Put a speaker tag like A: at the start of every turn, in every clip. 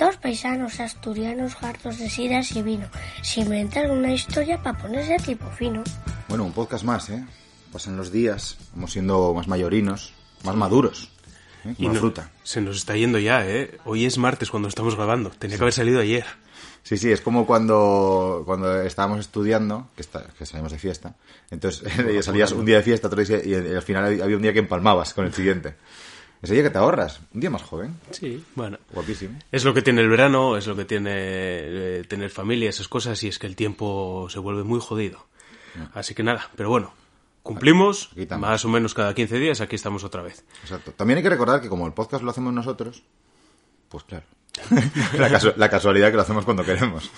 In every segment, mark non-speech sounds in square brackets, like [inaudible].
A: Dos paisanos asturianos hartos de sidas y vino se inventaron una historia para ponerse tipo fino.
B: Bueno, un podcast más, ¿eh? Pasan los días, vamos siendo más mayorinos, más maduros. ¿eh? Como
C: Y no-
B: fruta.
C: Se nos está yendo ya, ¿eh? Hoy es martes cuando estamos grabando. Tenía que haber salido ayer.
B: Sí, sí, es como cuando, cuando estábamos estudiando, que, está, que salimos de fiesta. Entonces, [laughs] salías un día de fiesta, otro día, y al final había un día que empalmabas con el siguiente. Ese día que te ahorras, un día más joven,
C: Sí, bueno.
B: guapísimo.
C: Es lo que tiene el verano, es lo que tiene eh, tener familia, esas cosas, y es que el tiempo se vuelve muy jodido. Así que nada, pero bueno, cumplimos,
B: Aquí
C: más o menos cada 15 días, aquí estamos otra vez.
B: Exacto. También hay que recordar que como el podcast lo hacemos nosotros, pues claro. [laughs] la, casu- la casualidad que lo hacemos cuando queremos.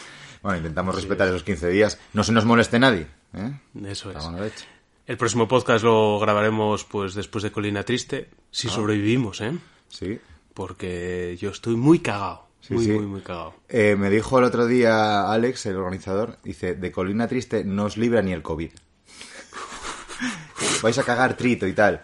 B: Bueno, intentamos respetar esos 15 días. No se nos moleste nadie. ¿eh?
C: Eso es. El próximo podcast lo grabaremos pues después de Colina Triste, si
B: Ah.
C: sobrevivimos, ¿eh?
B: Sí.
C: Porque yo estoy muy cagado.
B: Sí,
C: muy,
B: sí.
C: muy, muy cagado.
B: Eh, me dijo el otro día Alex, el organizador, dice, de Colina Triste no os libra ni el COVID. [laughs] Vais a cagar trito y tal.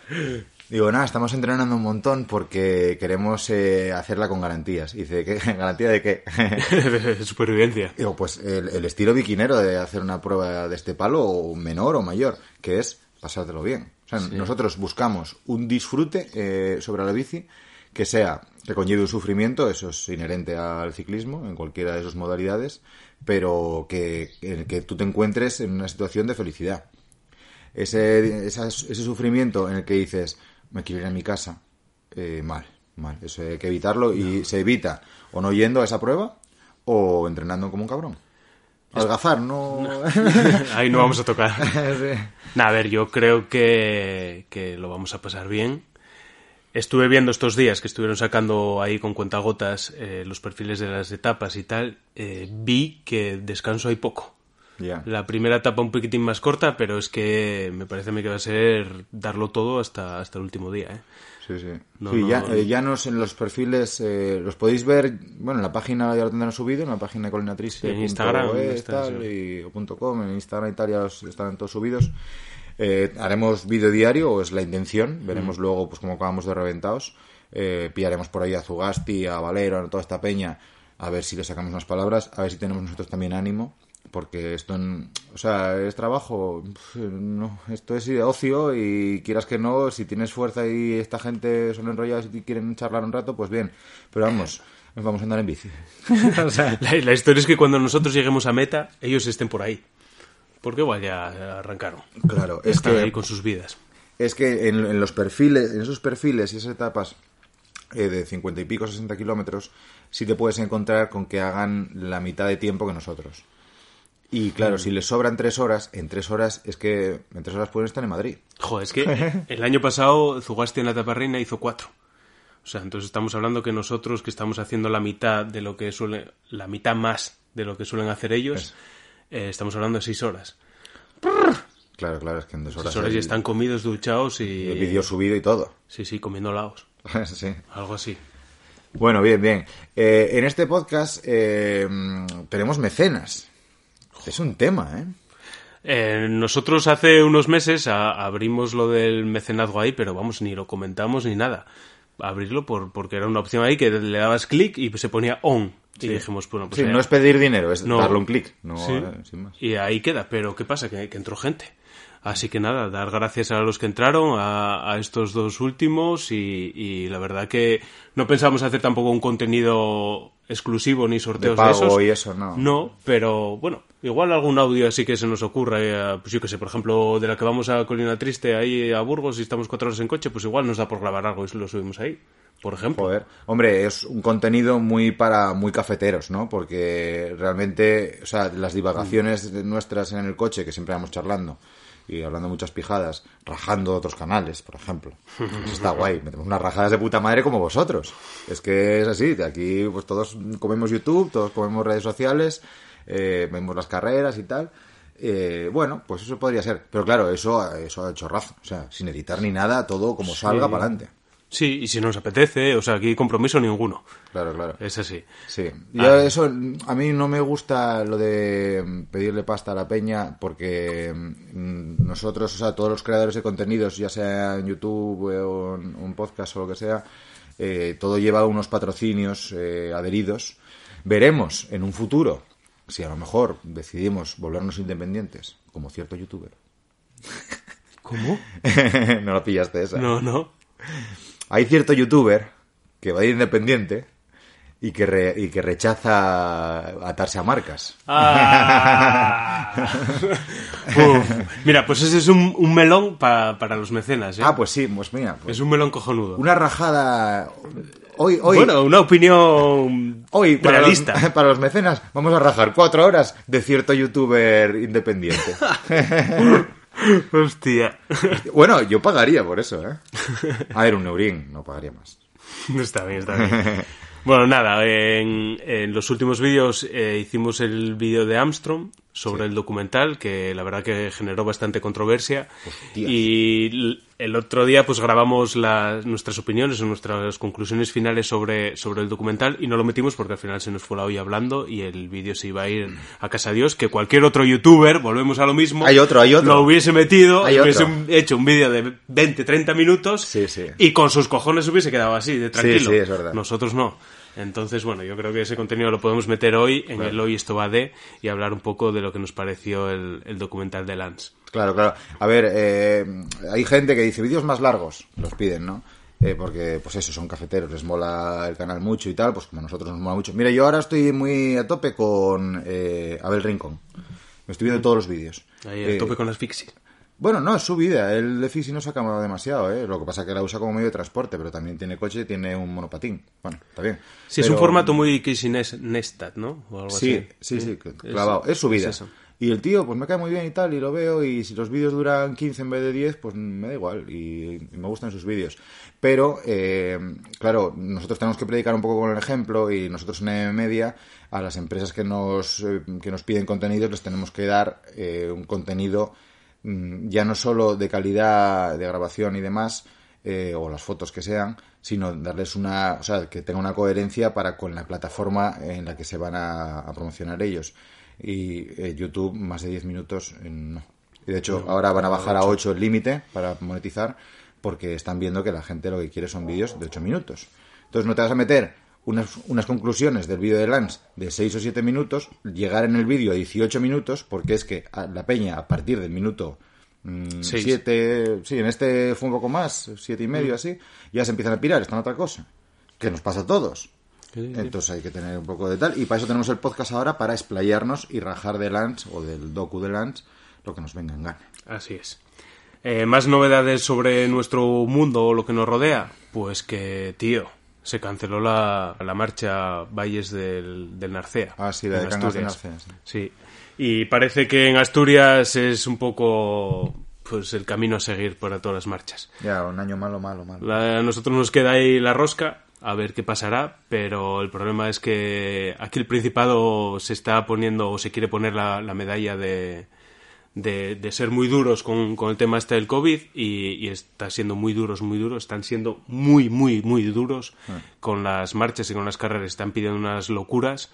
B: Digo, nada, estamos entrenando un montón porque queremos eh, hacerla con garantías. Dice, ¿qué? [laughs] ¿garantía de qué? [laughs]
C: de supervivencia.
B: Digo, pues el, el estilo biquinero de hacer una prueba de este palo, o menor o mayor, que es pasártelo bien. O sea, nosotros buscamos un disfrute eh, sobre la bici que sea, que conlleve un sufrimiento, eso es inherente al ciclismo, en cualquiera de sus modalidades, pero que, en el que tú te encuentres en una situación de felicidad. Ese, esas- ese sufrimiento en el que dices, me quiero ir a mi casa, eh, mal, mal. Eso hay que evitarlo y se evita o no yendo a esa prueba o entrenando como un cabrón. Algazar, no... [laughs]
C: Ahí no vamos a tocar. [laughs]
B: Sí.
C: Nah, a ver, yo creo que, que lo vamos a pasar bien. Estuve viendo estos días que estuvieron sacando ahí con cuentagotas eh, los perfiles de las etapas y tal. eh, vi que descanso hay poco.
B: Ya.
C: La primera etapa un poquitín más corta, pero es que me parece a mí que va a ser darlo todo hasta, hasta el último día. ¿eh?
B: Sí, sí.
C: No,
B: Sí,
C: no,
B: ya,
C: no.
B: eh, llanos en los perfiles, eh, los podéis ver, bueno, en la página ya lo tendrán subido, en la página de colinatriste.
C: Sí, en Instagram
B: punto es,
C: está,
B: tal,
C: sí.
B: y, o punto com, en Instagram y tal, ya los- están todos subidos. Eh, haremos vídeo diario, o es la intención, veremos
C: Mm.
B: luego pues cómo acabamos de reventados. Eh, pillaremos por ahí a Zugasti, a Valero, a toda esta peña, a ver si le sacamos unas palabras, a ver si tenemos nosotros también ánimo, porque esto, en- o sea, es trabajo, no, esto es ocio y quieras que no, si tienes fuerza y esta gente son enrollados y quieren charlar un rato, pues bien, pero vamos, nos vamos a andar en bici. [laughs] O sea,
C: La, la historia es que cuando nosotros lleguemos a meta, ellos estén por ahí. Porque igual ya arrancaron.
B: claro, es
C: Están
B: que
C: ahí con sus vidas.
B: Es que en, en los perfiles, en esos perfiles y esas etapas eh, de 50 y pico, 60 kilómetros, sí te puedes encontrar con que hagan la mitad de tiempo que nosotros. Y claro,
C: Mm.
B: si les sobran tres horas, en tres horas es que en tres horas pueden estar en Madrid.
C: Joder, es que [laughs] el año pasado Zugasti en la etapa reina hizo cuatro. O sea, entonces estamos hablando que nosotros que estamos haciendo la mitad de lo que suele, la mitad más de lo que suelen hacer ellos, eh, estamos hablando de seis horas.
B: Claro, claro, es que en dos horas,
C: Seis horas ya están comidos, duchados y...
B: el vídeo subido y todo.
C: Sí, sí, comiendo laos. [laughs]
B: sí.
C: Algo así.
B: Bueno, bien, bien. Eh, en este podcast eh, tenemos mecenas. Es un tema, ¿eh?
C: Eh, nosotros hace unos meses a- abrimos lo del mecenazgo ahí, pero vamos, ni lo comentamos ni nada. Abrirlo por, porque era una opción ahí que le dabas clic y se ponía on. Y dijimos, bueno, pues
B: Sí, no es pedir dinero, es
C: No.
B: darle un clic. No,
C: Sí.
B: eh, sin más.
C: Y ahí queda, pero ¿qué pasa? Que, que entró gente. Así que nada, dar gracias a los que entraron, a, a estos dos últimos y, y la verdad que no pensamos hacer tampoco un contenido exclusivo ni sorteos de,
B: pago
C: esos.
B: y eso, no.
C: No, pero bueno, igual algún audio así que se nos ocurra, eh, pues yo que sé, por ejemplo, de la que vamos a Colina Triste ahí a Burgos y estamos cuatro horas en coche, pues igual nos da por grabar algo y lo subimos ahí, por ejemplo.
B: Joder. Hombre, es un contenido muy para muy cafeteros, ¿no? Porque realmente, o sea, las divagaciones de- nuestras en el coche, que siempre vamos charlando, y hablando muchas pijadas, rajando otros canales, por ejemplo. Eso está guay. [laughs] Metemos unas rajadas de puta madre como vosotros. Es que es así. De aquí, pues todos comemos YouTube, todos comemos redes sociales, eh, vemos las carreras y tal. Eh, bueno, pues eso podría ser. Pero claro, eso, eso ha hecho raza. O sea, sin editar ni nada, todo como salga para adelante.
C: Sí, y si nos apetece, o sea, aquí compromiso ninguno.
B: Claro, claro.
C: Es así.
B: Sí. Yo eso, a mí no me gusta lo de pedirle pasta a la peña porque mm, nosotros, o sea, todos los creadores de contenidos, ya sea en YouTube o en un podcast o lo que sea, eh, todo lleva unos patrocinios eh, adheridos. Veremos en un futuro si a lo mejor decidimos volvernos independientes, como cierto youtuber. [laughs]
C: ¿Cómo? [laughs]
B: no lo pillaste esa.
C: No, no.
B: Hay cierto youtuber que va a ir independiente y que, re- y que rechaza atarse a marcas.
C: Ah. [laughs] Uf. Mira, pues ese es un, un melón pa- para los mecenas, ¿eh?
B: Ah, pues sí, pues mira. pues
C: Es un melón cojonudo.
B: Una rajada. Hoy, hoy,
C: Bueno, una opinión
B: hoy para los,
C: realista. [laughs]
B: para los mecenas vamos a rajar cuatro horas de cierto youtuber independiente. [laughs]
C: Hostia.
B: bueno, yo pagaría por eso, ¿eh? A ver, un neurín, no pagaría más. [laughs]
C: Está bien, está bien. Bueno, nada, en, en los últimos vídeos eh, hicimos el vídeo de Armstrong sobre el documental, que la verdad que generó bastante controversia.
B: Hostias.
C: Y el otro día pues grabamos las, nuestras opiniones o nuestras conclusiones finales sobre, sobre el documental y no lo metimos porque al final se nos fue la olla hablando y el vídeo se iba a ir a casa de Dios, que cualquier otro youtuber, volvemos a lo mismo,
B: Hay otro, hay otro.
C: lo hubiese metido,
B: Hay
C: hubiese
B: otro.
C: hecho un vídeo de 20, 30 minutos
B: Sí, sí.
C: y con sus cojones hubiese quedado así, de tranquilo.
B: es.
C: Nosotros no. Entonces, bueno, yo creo que ese contenido lo podemos meter hoy en el Hoy Esto Va De y hablar un poco de lo que nos pareció el, el documental de Lance.
B: Claro, claro. A ver, eh, hay gente que dice vídeos más largos, los piden, ¿no? Eh, porque, pues eso, son cafeteros, les mola el canal mucho y tal, pues como a nosotros nos mola mucho. Mira, yo ahora estoy muy a tope con eh, Abel Rincón. Me estoy viendo todos los vídeos.
C: Ahí a
B: Eh,
C: tope con las fixies.
B: Bueno, no, es su vida. Él de Fisi no saca demasiado, ¿eh? Lo que pasa es que la usa como medio de transporte, pero también tiene coche y tiene un monopatín. Bueno, está bien.
C: Sí, es un formato muy Casey Nes- Neistat, ¿no? O algo
B: Sí,
C: así.
B: sí, sí, clavado. Es, su vida. y el tío, pues me cae muy bien y tal, y lo veo, y si los vídeos duran 15 en vez de 10, pues me da igual, y, y me gustan sus vídeos. Pero, eh, claro, nosotros tenemos que predicar un poco con el ejemplo, y nosotros en M Media, a las empresas que nos, eh, que nos piden contenidos, les tenemos que dar eh, un contenido ya no solo de calidad de grabación y demás, eh, o las fotos que sean, sino darles una, o sea, que tenga una coherencia para con la plataforma en la que se van a, a promocionar ellos. Y eh, YouTube, más de 10 minutos, eh, no. Y de hecho, ahora van a bajar a 8 el límite para monetizar, porque están viendo que la gente lo que quiere son vídeos de 8 minutos. Entonces no te vas a meter unas, unas conclusiones del vídeo de Lance de 6 o 7 minutos, llegar en el vídeo a 18 minutos, porque es que a la peña, a partir del minuto
C: Seis.
B: 7, sí, en este fue un poco más, 7 y medio así, ya se empiezan a pirar, está en otra cosa, que nos pasa a todos. Entonces hay que tener un poco de tal, y para eso tenemos el podcast ahora, para explayarnos y rajar de Lance o del docu de Lance lo que nos venga en gana.
C: Así es. Eh, más novedades sobre nuestro mundo o lo que nos rodea. Pues que, tío, se canceló la, la marcha Valles del, del Narcea.
B: Ah, sí, la de Cangas de
C: Asturias.
B: Narcea,
C: Sí. Y parece que en Asturias es un poco pues el camino a seguir para todas las marchas.
B: Ya, un año malo, malo, malo.
C: La- a nosotros nos queda ahí la rosca, a ver qué pasará, pero el problema es que aquí el Principado se está poniendo o se quiere poner la, la medalla de, de, de ser muy duros con, con el tema este del COVID y, y está siendo muy duros, muy duros, están siendo muy, muy, muy duros con las marchas y con las carreras, están pidiendo unas locuras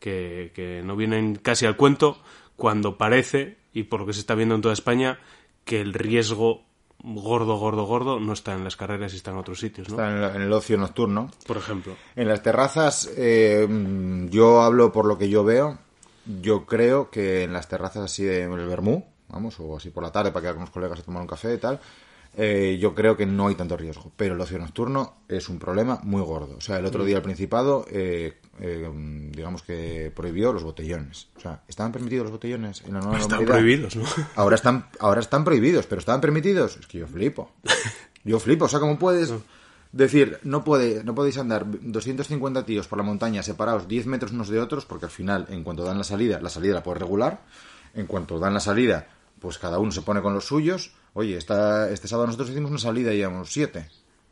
C: que, que no vienen casi al cuento cuando parece, y por lo que se está viendo en toda España, que el riesgo gordo, gordo, gordo no está en las carreras y está en otros sitios, ¿no?
B: Está en el, en el ocio nocturno.
C: Por ejemplo.
B: En las terrazas, eh, mm, yo hablo por lo que yo veo. Yo creo que en las terrazas así de el Bermú, vamos, o así por la tarde para quedar con los colegas a tomar un café y tal, eh, yo creo que no hay tanto riesgo. Pero el ocio nocturno es un problema muy gordo. O sea, el otro día el Principado, eh, eh, mm, digamos que prohibió los botellones. O sea, ¿estaban permitidos los botellones en la nueva
C: Están
B: normalidad?
C: prohibidos, ¿no?
B: Ahora están, ahora están prohibidos, pero estaban permitidos. Es que yo flipo. [laughs] Yo flipo. O sea, ¿cómo puedes decir, no, puede, no podéis andar 250 tíos por la montaña separados 10 metros unos de otros? Porque al final, en cuanto dan la salida, la salida la puedes regular. En cuanto dan la salida, pues cada uno se pone con los suyos. Oye, esta, este sábado nosotros hicimos una salida y íbamos siete.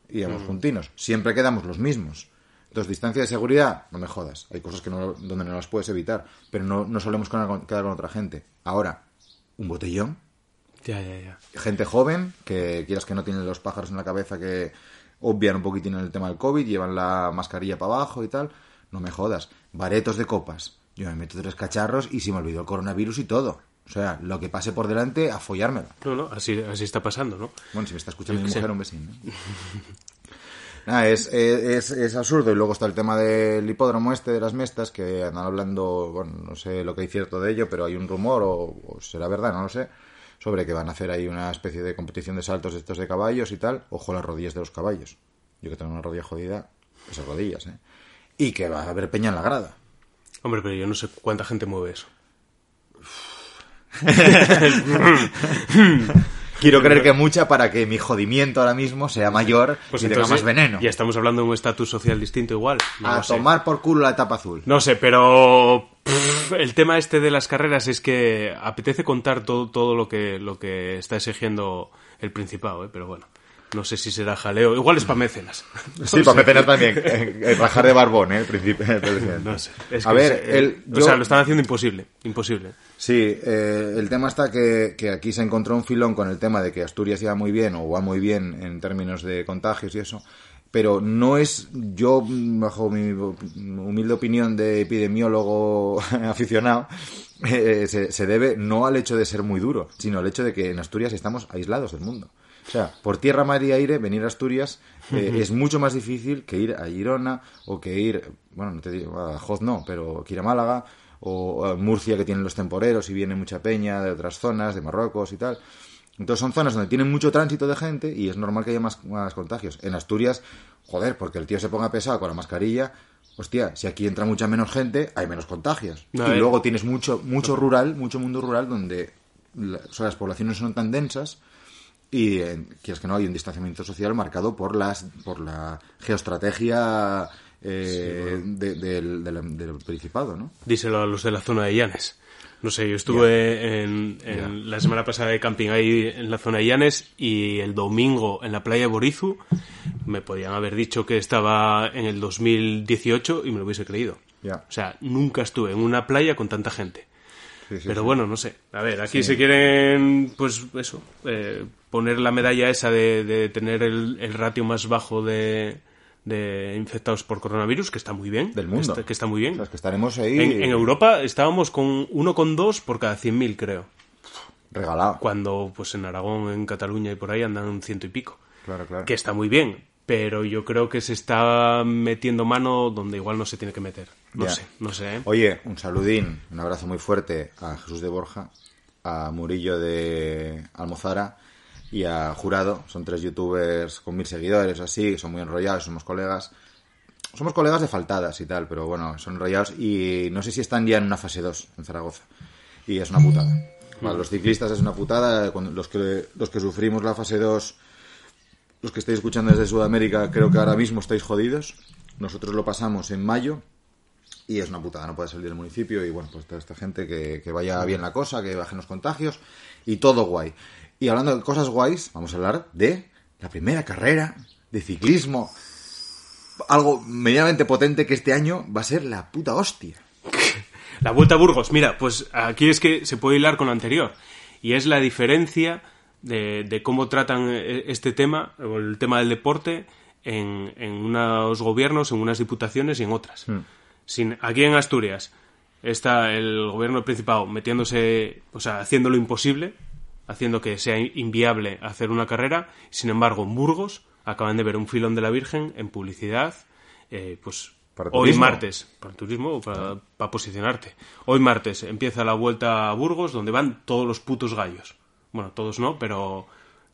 B: Íbamos juntinos. Siempre quedamos los mismos. Entonces, distancia de seguridad, no me jodas. Hay cosas que no, donde no las puedes evitar. Pero no, no solemos con- quedar con otra gente. Ahora, un botellón.
C: Ya, ya, ya.
B: Gente joven, que quieras que no tienen los pájaros en la cabeza, que obvian un poquitín el tema del COVID, llevan la mascarilla para abajo y tal. No me jodas. Baretos de copas. Yo me meto tres cacharros y se me olvidó el coronavirus y todo. O sea, lo que pase por delante, a follármela.
C: No, no, así, así está pasando, ¿no?
B: Bueno, si me está escuchando mi mujer, un vecino. [laughs] Nada, es, es, es absurdo. Y luego está el tema del hipódromo este de las mestas, que andan hablando, bueno, no sé lo que hay cierto de ello, pero hay un rumor, o, o será verdad, no lo sé, sobre que van a hacer ahí una especie de competición de saltos de estos de caballos y tal. Ojo a las rodillas de los caballos. Yo que tengo una rodilla jodida, esas rodillas, ¿eh? Y que va a haber peña en la grada.
C: Hombre, pero yo no sé cuánta gente mueve eso. [laughs]
B: Quiero creer que mucha para que mi jodimiento ahora mismo sea mayor y tenga
C: entonces,
B: más veneno.
C: Ya estamos hablando de un estatus social distinto igual. No
B: a
C: sé.
B: tomar por culo la etapa azul.
C: No sé, pero el tema este de las carreras es que apetece contar todo, todo lo que lo que está exigiendo el Principado, ¿eh? pero bueno, no sé si será jaleo. Igual es para mecenas. [laughs]
B: Sí, para Mecenas también. Eh, eh, Rajar de Barbón, ¿eh? El presidente.
C: No sé. Es
B: A
C: que
B: ver,
C: es, eh, o sea, lo están haciendo imposible, imposible.
B: Sí, eh, el tema está que, que aquí se encontró un filón con el tema de que Asturias iba muy bien o va muy bien en términos de contagios y eso, pero no es, yo, bajo mi humilde opinión de epidemiólogo [laughs] aficionado, eh, se, se debe no al hecho de ser muy duro, sino al hecho de que en Asturias estamos aislados del mundo. O sea, por tierra, mar y aire, venir a Asturias eh, es mucho más difícil que ir a Girona o que ir, bueno, no te digo, a Joz no, pero que ir a Málaga o a Murcia que tienen los temporeros y viene mucha peña de otras zonas, de Marruecos y tal. Entonces son zonas donde tienen mucho tránsito de gente y es normal que haya más, más contagios. En Asturias, joder, porque el tío se ponga pesado con la mascarilla, hostia, si aquí entra mucha menos gente, hay menos contagios.
C: No,
B: y
C: eh.
B: luego tienes mucho, mucho rural, mucho mundo rural donde la- o sea, las poblaciones son tan densas y eh, quieres que no hay un distanciamiento social marcado por las por la geoestrategia eh, de- del, del- del principado, ¿no?
C: Díselo a los de la zona de Llanes. No sé, yo estuve en, en la semana pasada de camping ahí en la zona de Llanes y el domingo en la playa de Borizu me podían haber dicho que estaba en el 2018 y me lo hubiese creído. O sea, nunca estuve en una playa con tanta gente.
B: Sí, sí,
C: Pero
B: sí.
C: bueno, no sé. A ver, aquí se quieren, pues eso, eh, poner la medalla esa de, de tener el, el ratio más bajo de, de infectados por coronavirus, que está muy bien.
B: Del mundo.
C: Que está, que está muy bien.
B: O sea, es que estaremos ahí
C: En, en Europa estábamos con 1,2 por cada 100.000, creo.
B: regalado.
C: Cuando, pues en Aragón, en Cataluña y por ahí andan ciento y pico.
B: Claro, claro.
C: Que está muy bien. Pero yo creo que se está metiendo mano donde igual no se tiene que meter. No
B: Ya.
C: sé, no sé, ¿eh?
B: Oye, un saludín, un abrazo muy fuerte a Jesús de Borja, a Murillo de Almozara y a Jurado. Son tres youtubers con mil seguidores así, son muy enrollados, somos colegas. Somos colegas de faltadas y tal, pero bueno, son enrollados y no sé si están ya en una fase 2 en Zaragoza. Y es una putada. Para los ciclistas es una putada. Cuando los, que, los que sufrimos la fase 2 los que estáis escuchando desde Sudamérica, creo que ahora mismo estáis jodidos. Nosotros lo pasamos en mayo y es una putada, no puede salir del municipio y bueno, pues toda esta gente que, que vaya bien la cosa, que bajen los contagios y todo guay. Y hablando de cosas guays, vamos a hablar de la primera carrera de ciclismo. Algo medianamente potente que este año va a ser la puta hostia.
C: La Vuelta a Burgos, mira, pues aquí es que se puede hilar con lo anterior. Y es la diferencia de, de cómo tratan eh, este tema, o el tema del deporte, en, en unos gobiernos, en unas diputaciones y en otras. Sin, aquí en Asturias está el gobierno del Principado metiéndose, o sea, haciendo lo imposible, haciendo que sea inviable hacer una carrera. Sin embargo, en Burgos acaban de ver un filón de la Virgen en publicidad, eh, pues
B: Para
C: hoy
B: turismo.
C: martes, para turismo o para, para posicionarte. Hoy martes empieza la vuelta a Burgos, donde van todos los putos gallos. Bueno, todos no, pero,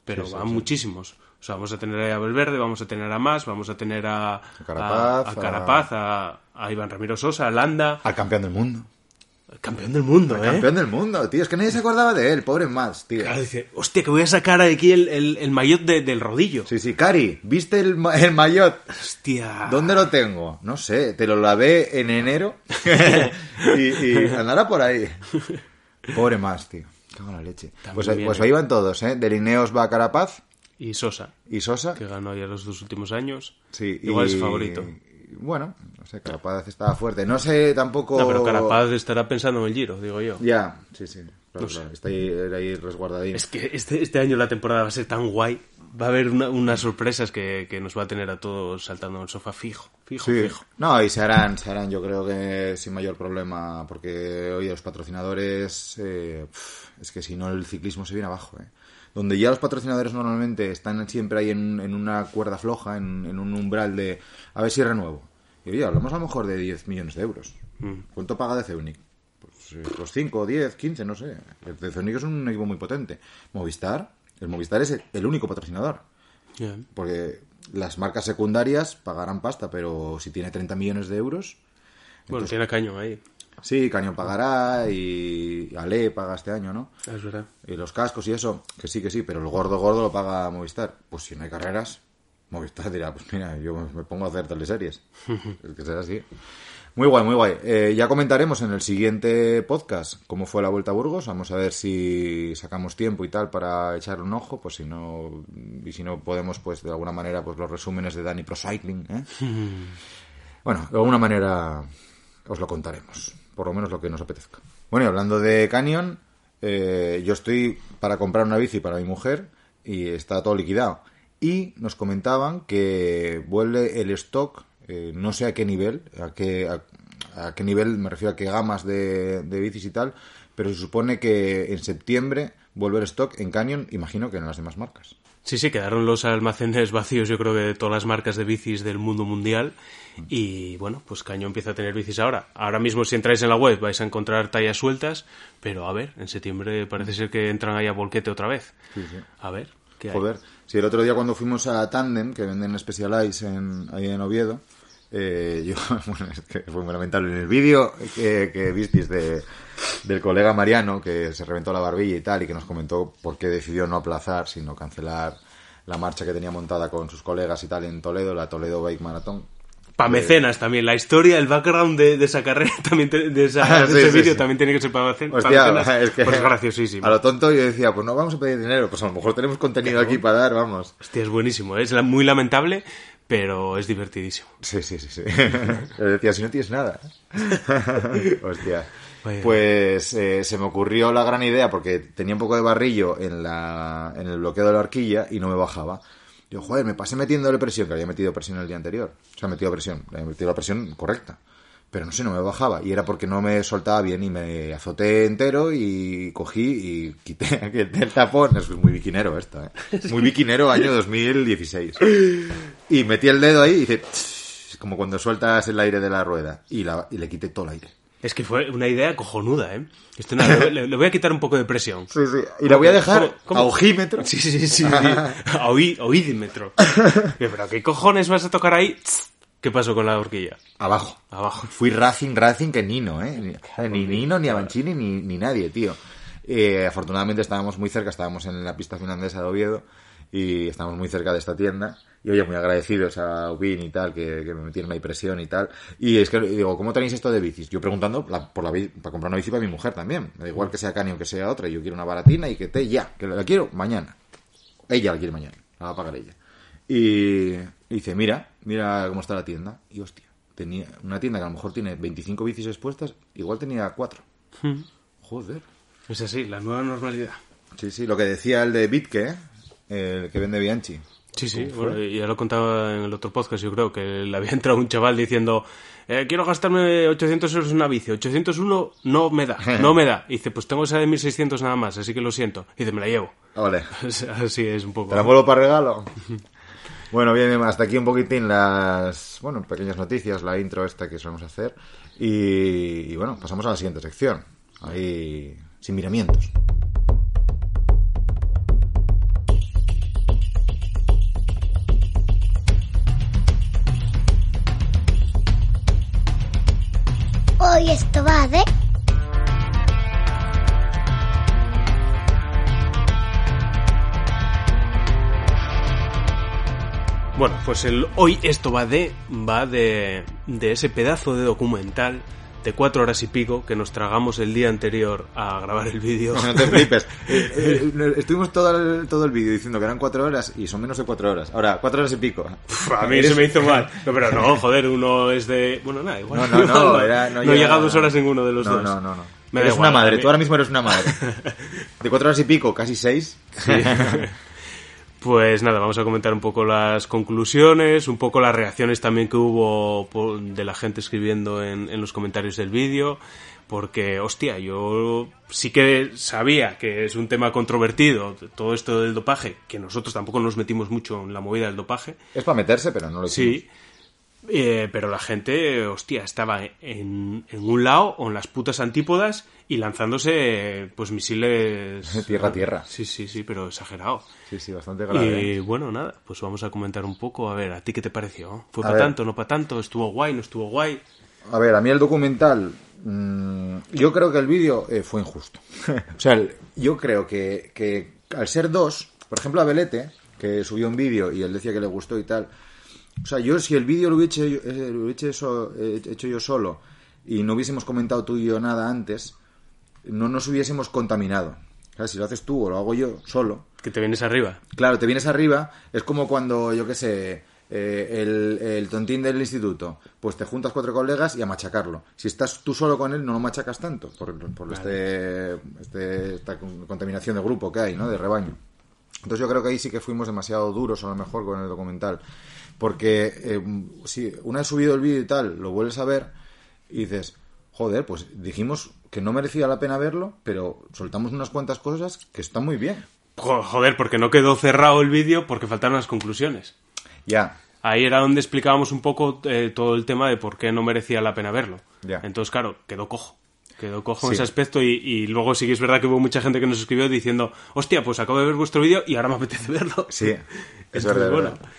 C: pero
B: Sí,
C: van
B: sí.
C: muchísimos. O sea, vamos a tener a Belverde, vamos a tener a Más, vamos a tener a,
B: Carapaz,
C: a, a
B: a-
C: Carapaz, a, a Iván Ramiro Sosa, a Landa,
B: Al campeón del mundo.
C: Campeón del mundo, ¿eh?
B: Campeón del mundo, tío. Es que nadie se acordaba de él, pobre más, tío.
C: Claro, dice, hostia, que voy a sacar aquí el, el, el maillot de- del rodillo.
B: Sí, sí, Cari, ¿viste el, el maillot?
C: Hostia.
B: ¿Dónde lo tengo? No sé, te lo lavé en enero [laughs] y, y andará por ahí. Pobre más, tío. cago en la leche.
C: También
B: Pues, pues ahí van todos, ¿eh? De Lineos va a Carapaz
C: Y Sosa,
B: y Sosa.
C: que ganó ya los dos últimos años.
B: Sí,
C: Igual
B: y-
C: es favorito.
B: Bueno, no sé, Carapaz estaba fuerte. No sé tampoco...
C: No, pero Carapaz estará pensando en el Giro, digo yo.
B: Ya, sí, sí. claro,
C: No sé.
B: claro, Está ahí, ahí resguardadín.
C: Es que este, este año la temporada va a ser tan guay. Va a haber una- unas sorpresas que, que nos va a tener a todos saltando en el sofá fijo, fijo,
B: Sí.
C: fijo.
B: No, y se harán, se harán, yo creo que sin mayor problema, porque oye, los patrocinadores, eh, es que si no el ciclismo se viene abajo, ¿eh? Donde ya los patrocinadores normalmente están siempre ahí en, en una cuerda floja, en, en un umbral de a ver si renuevo. Y oye, hablamos a lo mejor de 10 millones de euros.
C: Mm.
B: ¿Cuánto paga de Ceunic? Pues, eh, pues 5, 10, 15, no sé. El de Ceunic es un equipo muy potente. Movistar, el Movistar es el- único patrocinador. Porque las marcas secundarias pagarán pasta, pero si tiene 30 millones de euros,
C: Bueno, tiene a Cañón ahí.
B: Sí, Cañón pagará y Ale paga este año, ¿no?
C: Es verdad.
B: Y los cascos y eso, que sí, que sí, pero el gordo gordo lo paga Movistar. Pues si no hay carreras, Movistar dirá, pues mira, yo me pongo a hacer teleseries. [laughs] es que será así. Muy guay, muy guay. Eh, ya comentaremos en el siguiente podcast cómo fue la Vuelta a Burgos. Vamos a ver si sacamos tiempo y tal para echar un ojo. Pues si no, y si no podemos, pues de alguna manera, pues los resúmenes de Dani Pro Cycling. ¿eh? [laughs] Bueno, de alguna manera os lo contaremos, por lo menos lo que nos apetezca. Bueno, y hablando de Canyon, eh, yo estoy para comprar una bici para mi mujer y está todo liquidado. Y nos comentaban que vuelve el stock, eh, no sé a qué nivel, a qué, a, a qué nivel, me refiero a qué gamas de, de bicis y tal, pero se supone que en septiembre vuelve el stock en Canyon, imagino que en las demás marcas.
C: Sí, sí, quedaron los almacenes vacíos, yo creo que de todas las marcas de bicis del mundo mundial. Y bueno, pues Cañón empieza a tener bicis ahora. Ahora mismo, si entráis en la web, vais a encontrar tallas sueltas. Pero a ver, en septiembre parece ser que entran ahí a volquete otra vez.
B: Sí, sí.
C: A ver, ¿qué hay?
B: Joder, si el otro día cuando fuimos a Tandem, que venden Specialized en, ahí en Oviedo, eh, yo, [laughs] bueno, es que fue muy lamentable. En el vídeo que, que visteis de, del colega Mariano, que se reventó la barbilla y tal, y que nos comentó por qué decidió no aplazar, sino cancelar la marcha que tenía montada con sus colegas y tal en Toledo, la Toledo Bike Marathon.
C: Para mecenas también. La historia, el background de, de esa carrera, [laughs] también te- de, esa- [laughs]
B: Ah,
C: de
B: sí,
C: ese
B: sí,
C: vídeo
B: sí.
C: también tiene que ser para mecenas.
B: Hostia, es que
C: Pues es graciosísimo.
B: A lo tonto yo decía, pues no vamos a pedir dinero, pues a lo mejor tenemos contenido aquí para dar, vamos.
C: Hostia, es buenísimo. Es la- muy lamentable, pero es divertidísimo.
B: Sí, sí, sí, sí. [laughs] Le decía, si no tienes nada. [laughs] Hostia.
C: Vaya.
B: Pues eh, se me ocurrió la gran idea porque tenía un poco de barrillo en, la, en el bloqueo de la horquilla y no me bajaba. Yo, joder, me pasé metiéndole presión, que había metido presión el día anterior. O sea, metido presión, había metido la presión correcta. Pero no sé, no me bajaba. Y era porque no me soltaba bien y me azoté entero y cogí y quité [laughs] el tapón. Es muy biquinero esto, ¿eh? Muy biquinero año 2016. Y metí el dedo ahí y tss, Como cuando sueltas el aire de la rueda. Y, la, y le quité todo el aire.
C: Es que fue una idea cojonuda, ¿eh? Esto le, voy a quitar un poco de presión.
B: Sí, sí. Y la voy a dejar
C: ¿Cómo- cómo?
B: a ojímetro.
C: Sí, sí, sí. sí. [laughs] A oí- oídímetro. Pero ¿qué cojones vas a tocar ahí? ¿Qué pasó con la horquilla?
B: Abajo.
C: Abajo.
B: Fui Racing, Racing que Nino, ¿eh? Ni, ni Nino, ni Avancini, ni, ni nadie, tío. Eh, afortunadamente estábamos muy cerca, estábamos en la pista finlandesa de Oviedo y estábamos muy cerca de esta tienda. Y oye, muy agradecidos a Ubin y tal, que, que me metieron ahí presión y tal. Y es que digo, ¿cómo tenéis esto de bicis? Yo preguntando la- por la, para comprar una bici para mi mujer también. Da igual que sea Canyon que sea otra. Yo quiero una baratina y que te ya, que la quiero mañana. Ella la quiere mañana, la va a pagar ella. Y, y dice, mira, mira cómo está la tienda. Y hostia, tenía una tienda que a lo mejor tiene 25 bicis expuestas, igual tenía 4. Joder.
C: Es así, la nueva normalidad.
B: Sí, sí, lo que decía el de Bitke, ¿eh? el que vende Bianchi.
C: Sí, sí, bueno, ya lo contaba en el otro podcast, yo creo, que le había [laughs] entrado un chaval diciendo, eh, quiero gastarme 800 euros en una bici, 801 no me da, [laughs] no me da. Y dice, pues tengo esa de 1600 nada más, así que lo siento. Y dice, me la llevo.
B: Vale. [laughs]
C: Así es un poco.
B: ¿Te la vuelvo para regalo? Bueno, bien, bien, hasta aquí un poquitín las, bueno, pequeñas noticias, la intro esta que solemos hacer. Y, y bueno, pasamos a la siguiente sección. Ahí, sin miramientos.
A: Esto va de...
C: Bueno, pues el, hoy esto va de va de, de ese pedazo de documental de cuatro horas y pico que nos tragamos el día anterior a grabar el vídeo.
B: No te flipes. [laughs] Eh, eh, estuvimos todo el, todo el vídeo diciendo que eran cuatro horas y son menos de cuatro horas. Ahora, cuatro horas y pico.
C: a mí se me hizo mal. No, pero no, joder, uno es de... Bueno, nada, igual.
B: No, no, no. No, [laughs] era,
C: no, llega a dos horas ninguno de los
B: no,
C: dos.
B: No, no, no. Me eres una madre, tú ahora mismo eres una madre. [laughs] De cuatro horas y pico, casi seis.
C: Sí. Pues nada, vamos a comentar un poco las conclusiones, un poco las reacciones también que hubo de la gente escribiendo en, en los comentarios del vídeo, porque, hostia, yo sí que sabía que es un tema controvertido, todo esto del dopaje, que nosotros tampoco nos metimos mucho en la movida del dopaje.
B: Es para meterse, pero no lo
C: Sí, eh, pero la gente, hostia, estaba en, en, un lado o en las putas antípodas y lanzándose pues misiles [laughs]
B: tierra a tierra.
C: Sí, sí, sí, pero exagerado.
B: Sí, sí, bastante grave.
C: Y ¿eh? bueno, nada, pues vamos a comentar un poco. A ver, ¿a ti qué te pareció? ¿Fue para tanto, no para tanto? ¿Estuvo guay, no estuvo guay?
B: A ver, a mí el documental, mmm, yo creo que el vídeo eh, fue injusto. [laughs] o sea, yo creo que, que al ser dos, por ejemplo, a Belete, que subió un vídeo y él decía que le gustó y tal, o sea, yo si el vídeo lo hubiese, eh, lo hubiese hecho, eh, hecho yo solo y no hubiésemos comentado tú y yo nada antes, no nos hubiésemos contaminado. Claro, si lo haces tú o lo hago yo solo.
C: Que te vienes arriba.
B: Claro, te vienes arriba. Es como cuando, yo qué sé, eh, el, el, tontín del instituto, pues te juntas cuatro colegas y a machacarlo. Si estás tú solo con él, no lo machacas tanto por, por este, este, esta contaminación de grupo que hay, ¿no? De rebaño. Entonces yo creo que ahí sí que fuimos demasiado duros a lo mejor con el documental. Porque eh, si una vez subido el vídeo y tal, lo vuelves a ver y dices, joder, pues dijimos que no merecía la pena verlo, pero soltamos unas cuantas cosas que están muy bien.
C: Joder, porque no quedó cerrado el vídeo porque faltaron las conclusiones.
B: Ya.
C: Ahí era donde explicábamos un poco eh, todo el tema de por qué no merecía la pena verlo.
B: Ya.
C: Entonces, claro, quedó cojo. Quedó cojo en ese aspecto y, y, luego sí que es verdad que hubo mucha gente que nos escribió diciendo, hostia, pues acabo de ver vuestro vídeo y ahora me apetece [laughs] verlo.
B: Sí, es
C: Entonces,
B: verdad,
C: bueno.
B: verdad.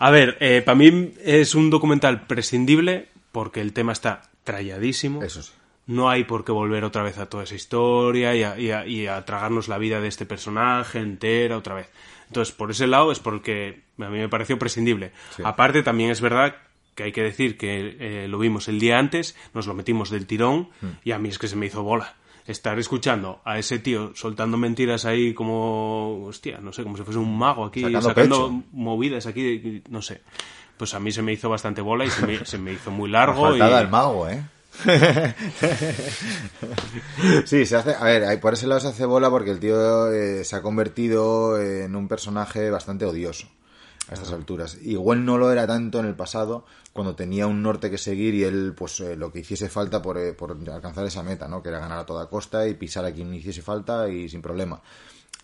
C: A ver, eh, para mí es un documental prescindible porque el tema está tralladísimo.
B: Eso sí.
C: No hay por qué volver otra vez a toda esa historia y a, y a, y a tragarnos la vida de este personaje entera otra vez. Entonces, por ese lado es porque a mí me pareció prescindible.
B: Sí.
C: Aparte, también es verdad que hay que decir que eh, lo vimos el día antes, nos lo metimos del tirón
B: Hmm.
C: y a mí es que se me hizo bola. Estar escuchando a ese tío soltando mentiras ahí como, hostia, no sé, como si fuese un mago aquí,
B: Sacando
C: movidas aquí, no sé. Pues a mí se me hizo bastante bola y se me, se me hizo muy largo. Y...
B: el mago, ¿eh? [laughs] sí, se hace. A ver, por ese lado se hace bola porque el tío eh, se ha convertido en un personaje bastante odioso a estas alturas. Igual no lo era tanto en el pasado, cuando tenía un norte que seguir y él, pues eh, lo que hiciese falta por, eh, por alcanzar esa meta, ¿no? Que era ganar a toda costa y pisar a quien hiciese falta y sin problema.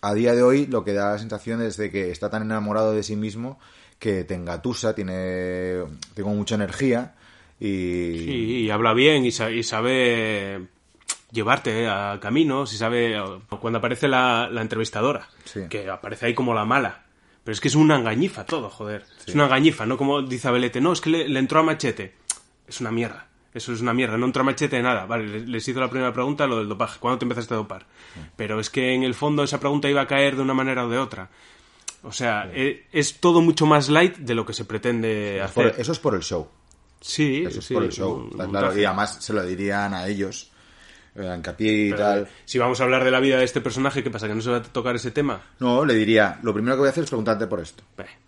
B: A día de hoy, lo que da la sensación es de que está tan enamorado de sí mismo que te engatusa, tiene, tengo mucha energía y.
C: Sí, y habla bien y, sa- y sabe llevarte a caminos y sabe cuando aparece la, la entrevistadora
B: Sí.
C: que aparece ahí como la mala pero es que es una engañifa todo joder es una engañifa no como dice Abelete no es que le, le entró a machete es una mierda eso es una mierda, no entró a machete de nada. Vale, les- hizo la primera pregunta lo del dopaje. ¿Cuándo te empezaste a dopar? Pero es que en el fondo esa pregunta iba a caer de una manera o de otra. O sea, eh, es todo mucho más light de lo que se pretende
B: por-
C: hacer.
B: eso es por el show.
C: Sí,
B: Eso es
C: sí,
B: por el show.
C: un- un
B: claro. Y además se lo dirían a ellos, eh, a hincapié y
C: Pero,
B: tal.
C: Si vamos a hablar de la vida de este personaje, ¿qué pasa? ¿Que no se va a tocar ese tema?
B: No, le diría, lo primero que voy a hacer es preguntarte por esto.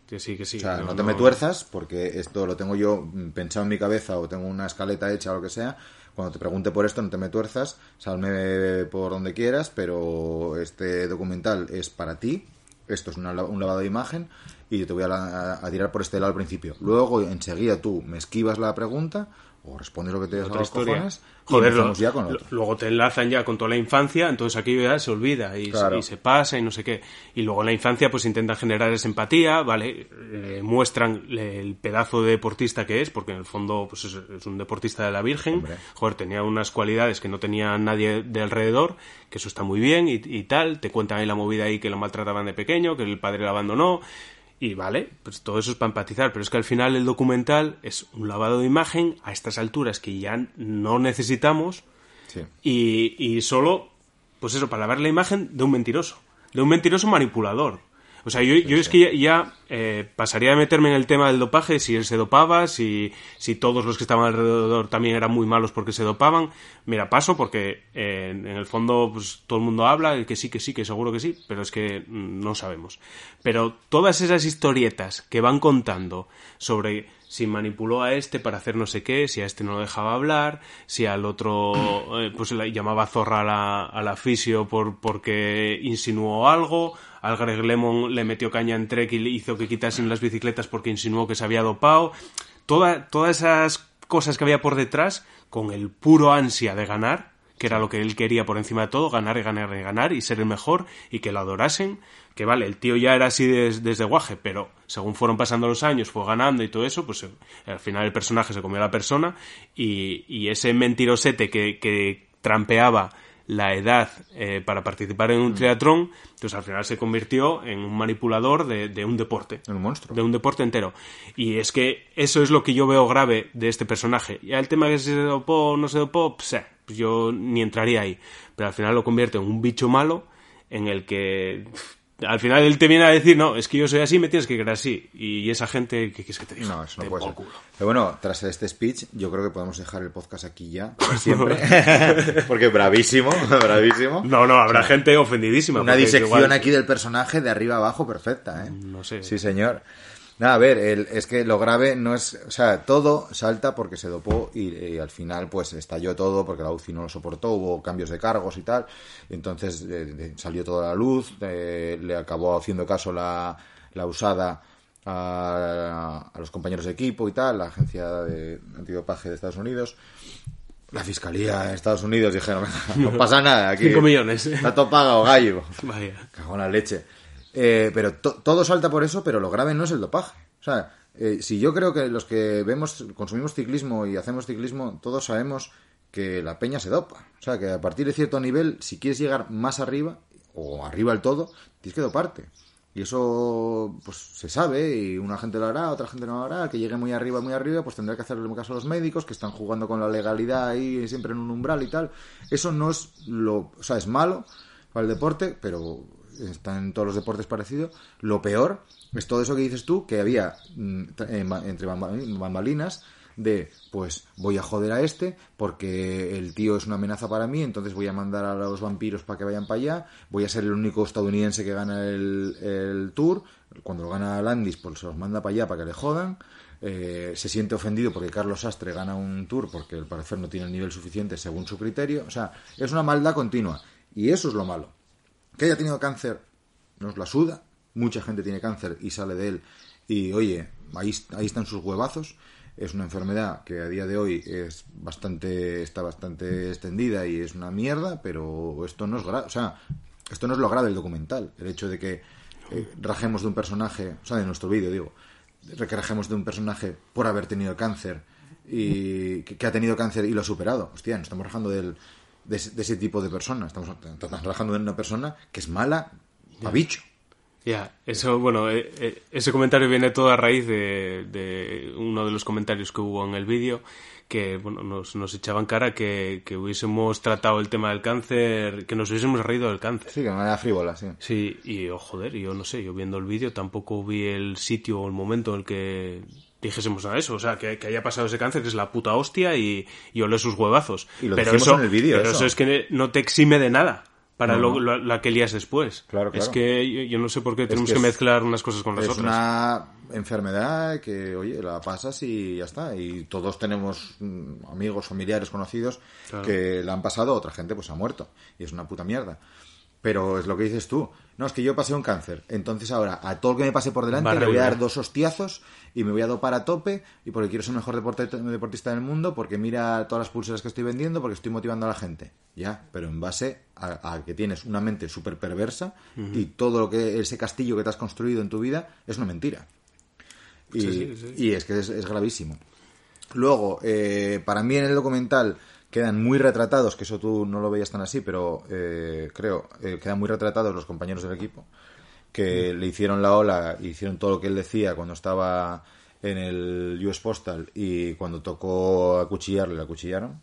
C: Que sí, que sí.
B: O sea, no, te me tuerzas, porque esto lo tengo yo mm, pensado en mi cabeza o tengo una escaleta hecha o lo que sea. Cuando te pregunte por esto, no te me tuerzas, salme por donde quieras, pero este documental es para ti. Esto es una un lavado de imagen y yo te voy a, la- a tirar por este lado al principio. Luego, enseguida tú me esquivas la pregunta o respondes lo que te des a
C: Otra
B: los
C: historia.
B: cojones y
C: Joder, lo-
B: ya con otro.
C: luego te enlazan ya con toda la infancia, entonces aquí ya se olvida y,
B: Claro.
C: se, y se pasa y no sé qué. Y luego en la infancia pues intentan generar esa empatía, ¿vale? Eh, muestran el pedazo de deportista que es, porque en el fondo pues es, es un deportista de la Virgen.
B: Hombre.
C: Joder, tenía unas cualidades que no tenía nadie de alrededor, que eso está muy bien y, y tal. Te cuentan ahí la movida ahí que lo maltrataban de pequeño, que el padre lo abandonó. Y vale, pues todo eso es para empatizar, pero es que al final el documental es un lavado de imagen a estas alturas que ya no necesitamos
B: Sí.
C: y, y solo, pues eso, para lavar la imagen de un mentiroso, de un mentiroso manipulador. O sea, yo, yo es que ya, ya eh, pasaría de meterme en el tema del dopaje, si él se dopaba, si, si todos los que estaban alrededor también eran muy malos porque se dopaban. Mira, paso porque eh, en el fondo pues, todo el mundo habla, que sí, que sí, que seguro que sí, pero es que mm, no sabemos. Pero todas esas historietas que van contando sobre si manipuló a este para hacer no sé qué, si a este no lo dejaba hablar, si al otro eh, pues le llamaba zorra a la, al fisio por, porque insinuó algo, al Greg Lemon le metió caña en Trek y le hizo que quitasen las bicicletas porque insinuó que se había dopado. Toda, todas esas cosas que había por detrás, con el puro ansia de ganar, que era lo que él quería por encima de todo, ganar y ganar y ganar y ser el mejor y que lo adorasen, que vale, el tío ya era así desde guaje, pero según fueron pasando los años, fue ganando y todo eso, pues eh, al final el personaje se comió a la persona y, y ese mentirosete que, que trampeaba la edad eh, para participar en un mm. triatlón, pues al final se convirtió en un manipulador de, de, un deporte.
B: Un monstruo.
C: De un deporte entero. Y es que eso es lo que yo veo grave de este personaje. Y el tema que se dopó o no se dopó, pues, eh, pues yo ni entraría ahí. Pero al final lo convierte en un bicho malo en el que al final él te viene a decir, no, es que yo soy así, me tienes que creer así. Y esa gente, ¿qué quieres que te diga?
B: No, eso no puede ser. Pero bueno, tras este speech, yo creo que podemos dejar el podcast aquí ya, [laughs] siempre. [laughs] porque bravísimo, [laughs] bravísimo.
C: No, no, habrá gente ofendidísima.
B: Una disección aquí del personaje de arriba abajo perfecta, ¿eh?
C: No sé.
B: Sí, señor. Nada, a ver, es que lo grave no es, o sea, todo salta porque se dopó y, al final pues estalló todo porque la UCI no lo soportó, hubo cambios de cargos y tal, y entonces eh, salió toda la luz, eh, le acabó haciendo caso la, la usada a, los compañeros de equipo y tal, la agencia de antidopaje de Estados Unidos. La fiscalía de Estados Unidos dijeron, no pasa nada, [laughs] aquí
C: 5 millones.
B: Está todo pagado, gallo. [laughs]
C: Vaya.
B: Cagó la leche. Eh, pero todo salta por eso, pero lo grave no es el dopaje. O sea, eh, si yo creo que los que vemos, consumimos ciclismo y hacemos ciclismo, todos sabemos que la peña se dopa. O sea, que a partir de cierto nivel, si quieres llegar más arriba, o arriba del todo, tienes que doparte. Y eso, pues se sabe, y una gente lo hará, otra gente no lo hará. Que llegue muy arriba, muy arriba, pues tendrá que hacerle caso a los médicos que están jugando con la legalidad ahí siempre en un umbral y tal. Eso no es lo. O sea, es malo para el deporte, pero está en todos los deportes parecido. Lo peor es todo eso que dices tú, que había mm, entre bambalinas de, pues voy a joder a este porque el tío es una amenaza para mí, entonces voy a mandar a los vampiros para que vayan para allá, voy a ser el único estadounidense que gana el, tour, cuando lo gana Landis, pues se los manda para allá para que le jodan. Eh, se siente ofendido porque Carlos Sastre gana un tour porque el parecer no tiene el nivel suficiente según su criterio. O sea, es una maldad continua. Y eso es lo malo. Que haya tenido cáncer nos la suda. Mucha gente tiene cáncer y sale de él. Y oye, ahí, ahí están sus huevazos. Es una enfermedad que a día de hoy es bastante, está bastante extendida y es una mierda, pero esto no es grave. O sea, esto no es lo grave del documental. El hecho de que eh, rajemos de un personaje, o sea, de nuestro vídeo, digo, que rajemos de un personaje por haber tenido cáncer y que, ha tenido cáncer y lo ha superado. Hostia, nos estamos rajando del, de, ese tipo de persona. Estamos, trabajando en una persona que es mala a bicho.
C: Ya, eso, bueno, eh, eh, ese comentario viene todo a raíz de, uno de los comentarios que hubo en el vídeo, que bueno, nos, nos echaban cara que, que, hubiésemos tratado el tema del cáncer, que nos hubiésemos reído del cáncer.
B: Sí, que no era frívola, sí.
C: Sí, y oh, joder, yo no sé, yo viendo el vídeo tampoco vi el sitio o el momento en el que dijésemos a eso, o sea, que, haya pasado ese cáncer, que es la puta hostia y, y ole sus huevazos.
B: pero eso, en el vídeo.
C: Pero eso. es que no te exime de nada para lo, la que lías después.
B: Claro, claro.
C: Es que yo, no sé por qué tenemos que, mezclar unas cosas con las
B: es
C: otras.
B: Es una enfermedad que, oye, la pasas y ya está. Y todos tenemos mm, amigos, familiares, conocidos que la han pasado, otra gente pues ha muerto. Y es una puta mierda. Pero es lo que dices tú. No, es que yo pasé un cáncer. Entonces ahora, a todo el que me pase por delante, le voy a dar dos hostiazos y me voy a dopar a tope y porque quiero ser el mejor deportista del mundo, porque mira todas las pulseras que estoy vendiendo, porque estoy motivando a la gente. Ya, pero en base a, que tienes una mente súper perversa y todo lo que ese castillo que te has construido en tu vida es una mentira. Y, es que es, gravísimo. Luego, eh, para mí en el documental quedan muy retratados, que eso tú no lo veías tan así, pero eh, creo, eh, quedan muy retratados los compañeros del equipo, que le hicieron la ola, hicieron todo lo que él decía cuando estaba en el US Postal y cuando tocó acuchillarle, le acuchillaron.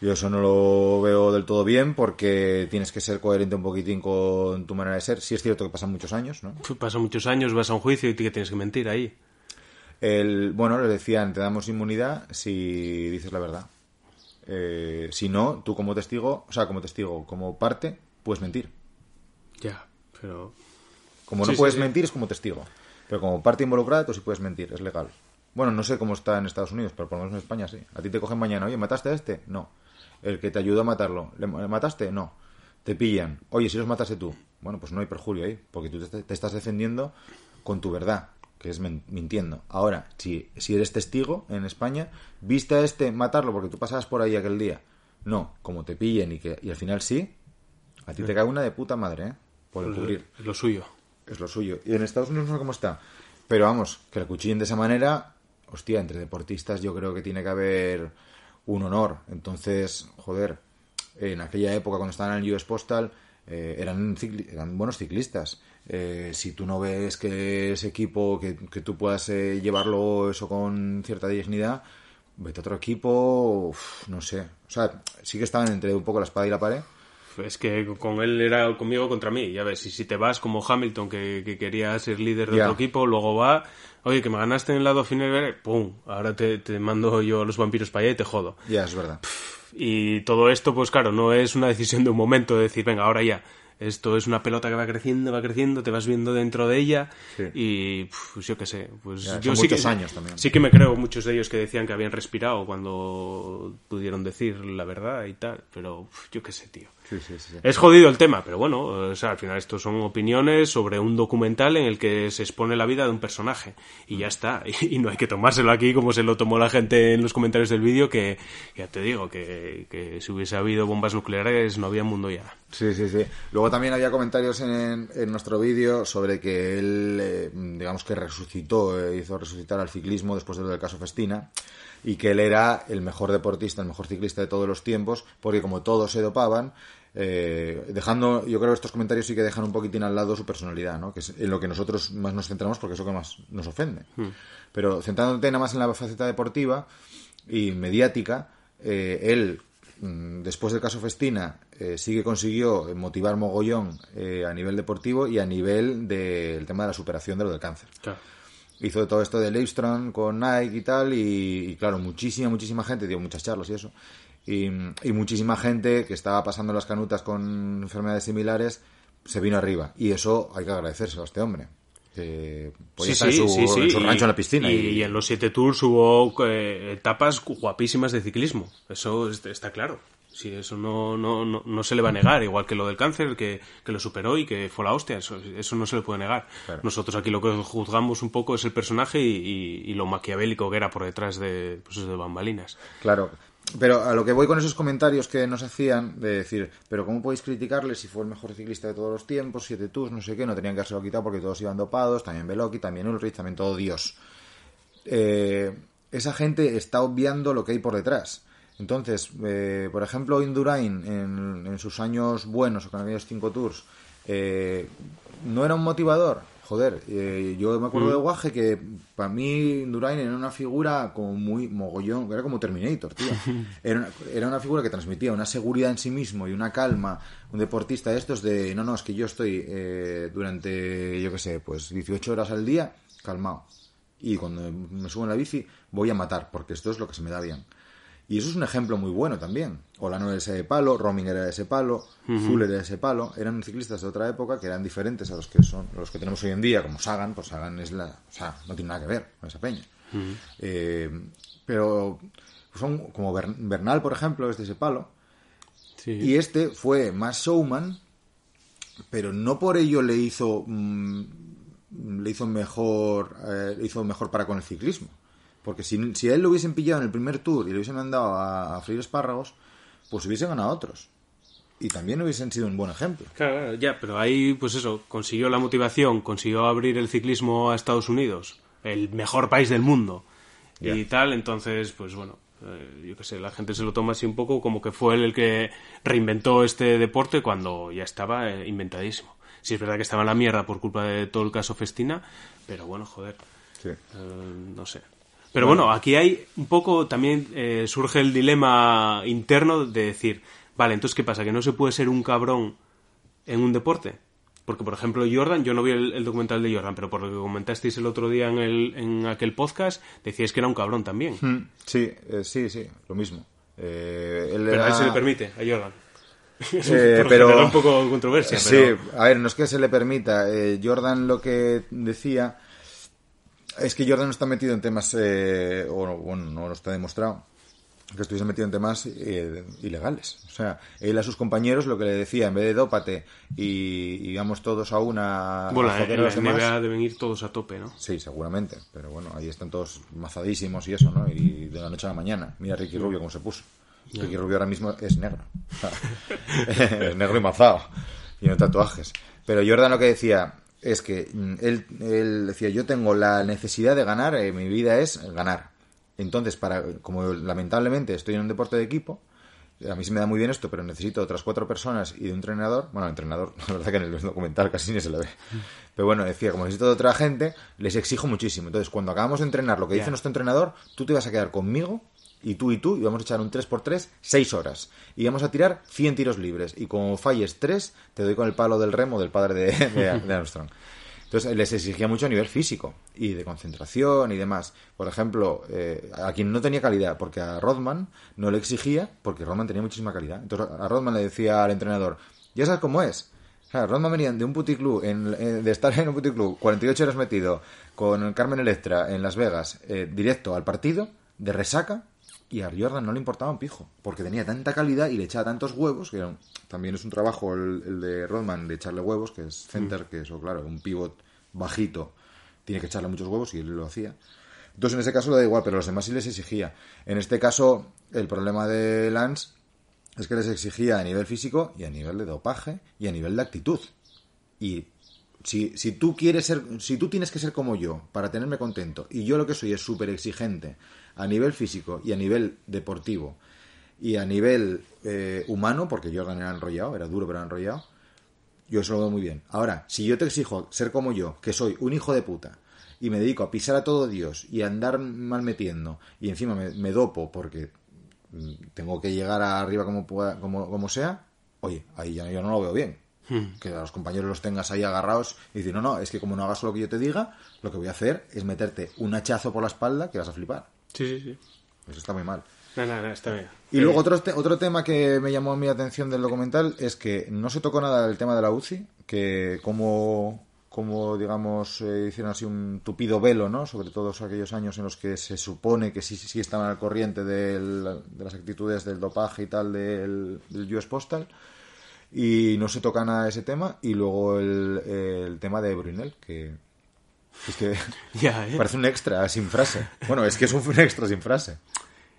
B: Yo eso no lo veo del todo bien porque tienes que ser coherente un poquitín con tu manera de ser. Sí es cierto que pasan muchos años, ¿no?
C: Pasan muchos años, vas a un juicio y que tienes que mentir ahí.
B: El, bueno, le decían, te damos inmunidad si dices la verdad. Eh, si no, tú como testigo, o sea, como testigo, como parte, puedes mentir.
C: Ya, pero...
B: Como no
C: Sí,
B: puedes
C: sí.
B: mentir es como testigo. Pero como parte involucrada, tú sí puedes mentir, es legal. Bueno, no sé cómo está en Estados Unidos, pero por lo menos en España sí. A ti te cogen mañana, oye, ¿mataste a este? No. El que te ayudó a matarlo, ¿le le mataste? No. Te pillan. Oye, si los mataste tú. Bueno, pues no hay perjurio ahí, porque tú te, te estás defendiendo con tu verdad, que es mintiendo. Ahora, si, si eres testigo en España, ¿viste a este matarlo porque tú pasabas por ahí aquel día? No, como te pillen y, que, y al final sí, a ti te cae una de puta madre, ¿eh? Por encubrir
C: Es lo suyo.
B: es lo suyo. Y en Estados Unidos no sé cómo está. Pero vamos, que la cuchillen de esa manera, hostia, entre deportistas yo creo que tiene que haber un honor. Entonces, joder, en aquella época cuando estaban en el US Postal, eh, eran, buenos ciclistas. Eh, si tú no ves que ese equipo, que, que tú puedas eh, llevarlo eso con cierta dignidad, vete a otro equipo, uf, no sé. O sea, sí que estaban entre un poco la espada y la pared.
C: Es que con él era conmigo contra mí, ya ves, y si te vas como Hamilton, que, que quería ser líder de
B: Ya.
C: otro equipo, luego va, oye, que me ganaste en el lado final, ¡pum! Ahora te, te mando yo a los vampiros para allá y te jodo.
B: Ya, es verdad.
C: Y todo esto, pues claro, no es una decisión de un momento de decir, venga, ahora ya. Esto es una pelota que va creciendo, va creciendo, te vas viendo dentro de ella
B: Sí.
C: y pues yo qué sé, pues
B: Ya,
C: yo sí que
B: años también.
C: sí que me creo muchos de ellos que decían que habían respirado cuando pudieron decir la verdad y tal, pero yo qué sé, tío.
B: Sí, sí, sí. sí.
C: Es jodido el tema, pero bueno, o sea, al final esto son opiniones sobre un documental en el que se expone la vida de un personaje y ya está. Y, [laughs] y no hay que tomárselo aquí como se lo tomó la gente en los comentarios del vídeo, que ya te digo, que, que si hubiese habido bombas nucleares no había mundo ya.
B: Sí, sí, sí. Luego también había comentarios en, en nuestro vídeo sobre que él, eh, digamos que resucitó, eh, hizo resucitar al ciclismo después de lo del caso Festina y que él era el mejor deportista, el mejor ciclista de todos los tiempos, porque como todos se dopaban, eh, dejando, yo creo que estos comentarios sí que dejan un poquitín al lado su personalidad, ¿no? que es en lo que nosotros más nos centramos porque es lo que más nos ofende. Pero centrándote nada más en la faceta deportiva y mediática, eh, él, mm, después del caso Festina, eh, sí que consiguió motivar mogollón eh, a nivel deportivo y a nivel del tema de la superación de lo del cáncer
C: Claro.
B: hizo todo esto de Livestrong con Nike y tal, y, y claro, muchísima, muchísima gente, dio muchas charlas y eso, y, y muchísima gente que estaba pasando las canutas con enfermedades similares se vino arriba, y eso hay que agradecérselo a este hombre. Que podía estar en su, en su
C: y-
B: rancho en la piscina.
C: Y,
B: y-
C: y en los siete tours hubo eh, etapas guapísimas de ciclismo. Eso es- está claro. Sí, eso no, no, no, no se le va a negar. Igual que lo del cáncer, que, que lo superó y que fue la hostia. Eso, eso no se le puede negar.
B: Claro.
C: Nosotros aquí lo que juzgamos un poco es el personaje y, y- y lo maquiavélico que era por detrás de, pues, de bambalinas.
B: Claro. Pero a lo que voy con esos comentarios que nos hacían, de decir, pero ¿cómo podéis criticarle si fue el mejor ciclista de todos los tiempos, siete tours, no sé qué, no tenían que haberse quitado porque todos iban dopados, también Beloki, también Ulrich, también todo Dios. Eh, esa gente está obviando lo que hay por detrás. Entonces, eh, por ejemplo, Indurain, en, sus años buenos, o con aquellos cinco tours, eh, no era un motivador. Joder, eh, yo me acuerdo de Guaje que para mí Indurain era una figura como muy mogollón, era como Terminator, tío. [laughs] Era una, era una figura que transmitía una seguridad en sí mismo y una calma, un deportista de estos de, no, no, es que yo estoy eh, durante, yo qué sé, pues 18 horas al día, calmado. Y cuando me subo en la bici voy a matar, porque esto es lo que se me da bien. Y eso es un ejemplo muy bueno también. Olano era de ese palo, Roming era de ese palo, Zuller era de ese palo. Eran ciclistas de otra época que eran diferentes a los que son los que tenemos hoy en día, como Sagan, pues Sagan es la, o sea, no tiene nada que ver con esa peña. Eh, pero son como Bern- Bernal, por ejemplo, es de ese palo.
C: Sí.
B: Y este fue más showman, pero no por ello le hizo mm, le hizo mejor eh, le hizo mejor para con el ciclismo. Porque si, si a él lo hubiesen pillado en el primer tour y le hubiesen mandado a, a freír espárragos, pues hubiesen ganado otros. Y también hubiesen sido un buen ejemplo.
C: Claro, ya, pero ahí, pues eso, consiguió la motivación, consiguió abrir el ciclismo a Estados Unidos, el mejor país del mundo, y tal, entonces, pues bueno, eh, yo qué sé, la gente se lo toma así un poco como que fue él el que reinventó este deporte cuando ya estaba eh, inventadísimo. Sí, es verdad que estaba en la mierda por culpa de todo el caso Festina, pero bueno, joder,
B: Sí.
C: eh, no sé. Pero bueno, aquí hay un poco también eh, surge el dilema interno de decir, vale, entonces ¿qué pasa? ¿Que no se puede ser un cabrón en un deporte? Porque, por ejemplo, Jordan, yo no vi el, documental de Jordan, pero por lo que comentasteis el otro día en, el, en aquel podcast, decíais que era un cabrón también.
B: Hmm, sí, eh, sí, sí, lo mismo. Eh,
C: pero a él se le permite, a Jordan. [laughs] Eh, pero un poco controversia.
B: Sí, a ver, no es que se le permita. Jordan lo que decía es que Jordan no está metido en temas, o bueno, no lo está demostrado, que estuviese metido en temas eh, ilegales. O sea, él a sus compañeros lo que le decía, en vez de dópate y, vamos todos a una...
C: Bueno, a en la NBA deben ir todos a tope, ¿no?
B: Sí, seguramente. Pero bueno, ahí están todos mazadísimos y eso, ¿no? Y de la noche a la mañana. Mira Ricky Rubio cómo se puso. Ricky Rubio ahora mismo es negro. [laughs] es negro y mazado. Y no tatuajes. Pero Jordan lo que decía es que mm, él, él decía, yo tengo la necesidad de ganar, eh, mi vida es ganar entonces, para, como lamentablemente estoy en un deporte de equipo, a mí se me da muy bien esto, pero necesito otras cuatro personas y de un entrenador. Bueno, entrenador, [laughs] la verdad que en el documental casi ni se le ve. Pero bueno, decía, como necesito de otra gente, les exijo muchísimo. Entonces, cuando acabamos de entrenar lo que dice nuestro entrenador, tú te vas a quedar conmigo y tú y tú, y vamos a echar un 3x3, 6 horas. Y vamos a tirar 100 tiros libres. Y como falles 3, te doy con el palo del remo del padre de, de [laughs] Armstrong. Entonces les exigía mucho a nivel físico y de concentración y demás. Por ejemplo, eh, a quien no tenía calidad, porque a Rodman no le exigía, porque Rodman tenía muchísima calidad. Entonces a Rodman le decía al entrenador, ya sabes cómo es. O sea, Rodman venía de un puticlub, en, eh, de estar en un puticlub 48 horas metido con Carmen Electra en Las Vegas, eh, directo al partido, de resaca, y a Jordan no le importaba un pijo, porque tenía tanta calidad y le echaba tantos huevos, que también es un trabajo el, de Rodman de echarle huevos, que es center, que eso, claro, un pivot bajito, tiene que echarle muchos huevos y él lo hacía. Entonces en ese caso le da igual, pero a los demás sí les exigía. En este caso, el problema de Lance es que les exigía a nivel físico y a nivel de dopaje y a nivel de actitud. Y si, si tú quieres ser, si tú tienes que ser como yo para tenerme contento, y yo lo que soy es súper exigente a nivel físico y a nivel deportivo y a nivel eh, humano, porque Jordan era enrollado, era duro pero era enrollado, yo eso lo veo muy bien. Ahora, si yo te exijo ser como yo, que soy un hijo de puta, y me dedico a pisar a todo Dios y a andar mal metiendo, y encima me, dopo porque mm, tengo que llegar arriba como, como, como sea, oye, ahí ya yo no lo veo bien. Hmm. Que a los compañeros los tengas ahí agarrados y decir, no, no, es que como no hagas lo que yo te diga, lo que voy a hacer es meterte un hachazo por la espalda que vas a flipar.
C: Sí, sí, sí.
B: Eso está muy mal.
C: No, no, no, está bien.
B: Y luego otro, otro tema que me llamó mi atención del documental es que no se tocó nada del tema de la UCI, que como, como digamos, eh, hicieron así un tupido velo, ¿no? Sobre todos aquellos años en los que se supone que sí, sí estaban al corriente de las actitudes del dopaje y tal del, del US Postal. Y no se toca nada de ese tema. Y luego el, el tema de Brunel, que es que [laughs]
C: ¿eh?
B: parece un extra sin frase. Bueno, es que es un extra sin frase.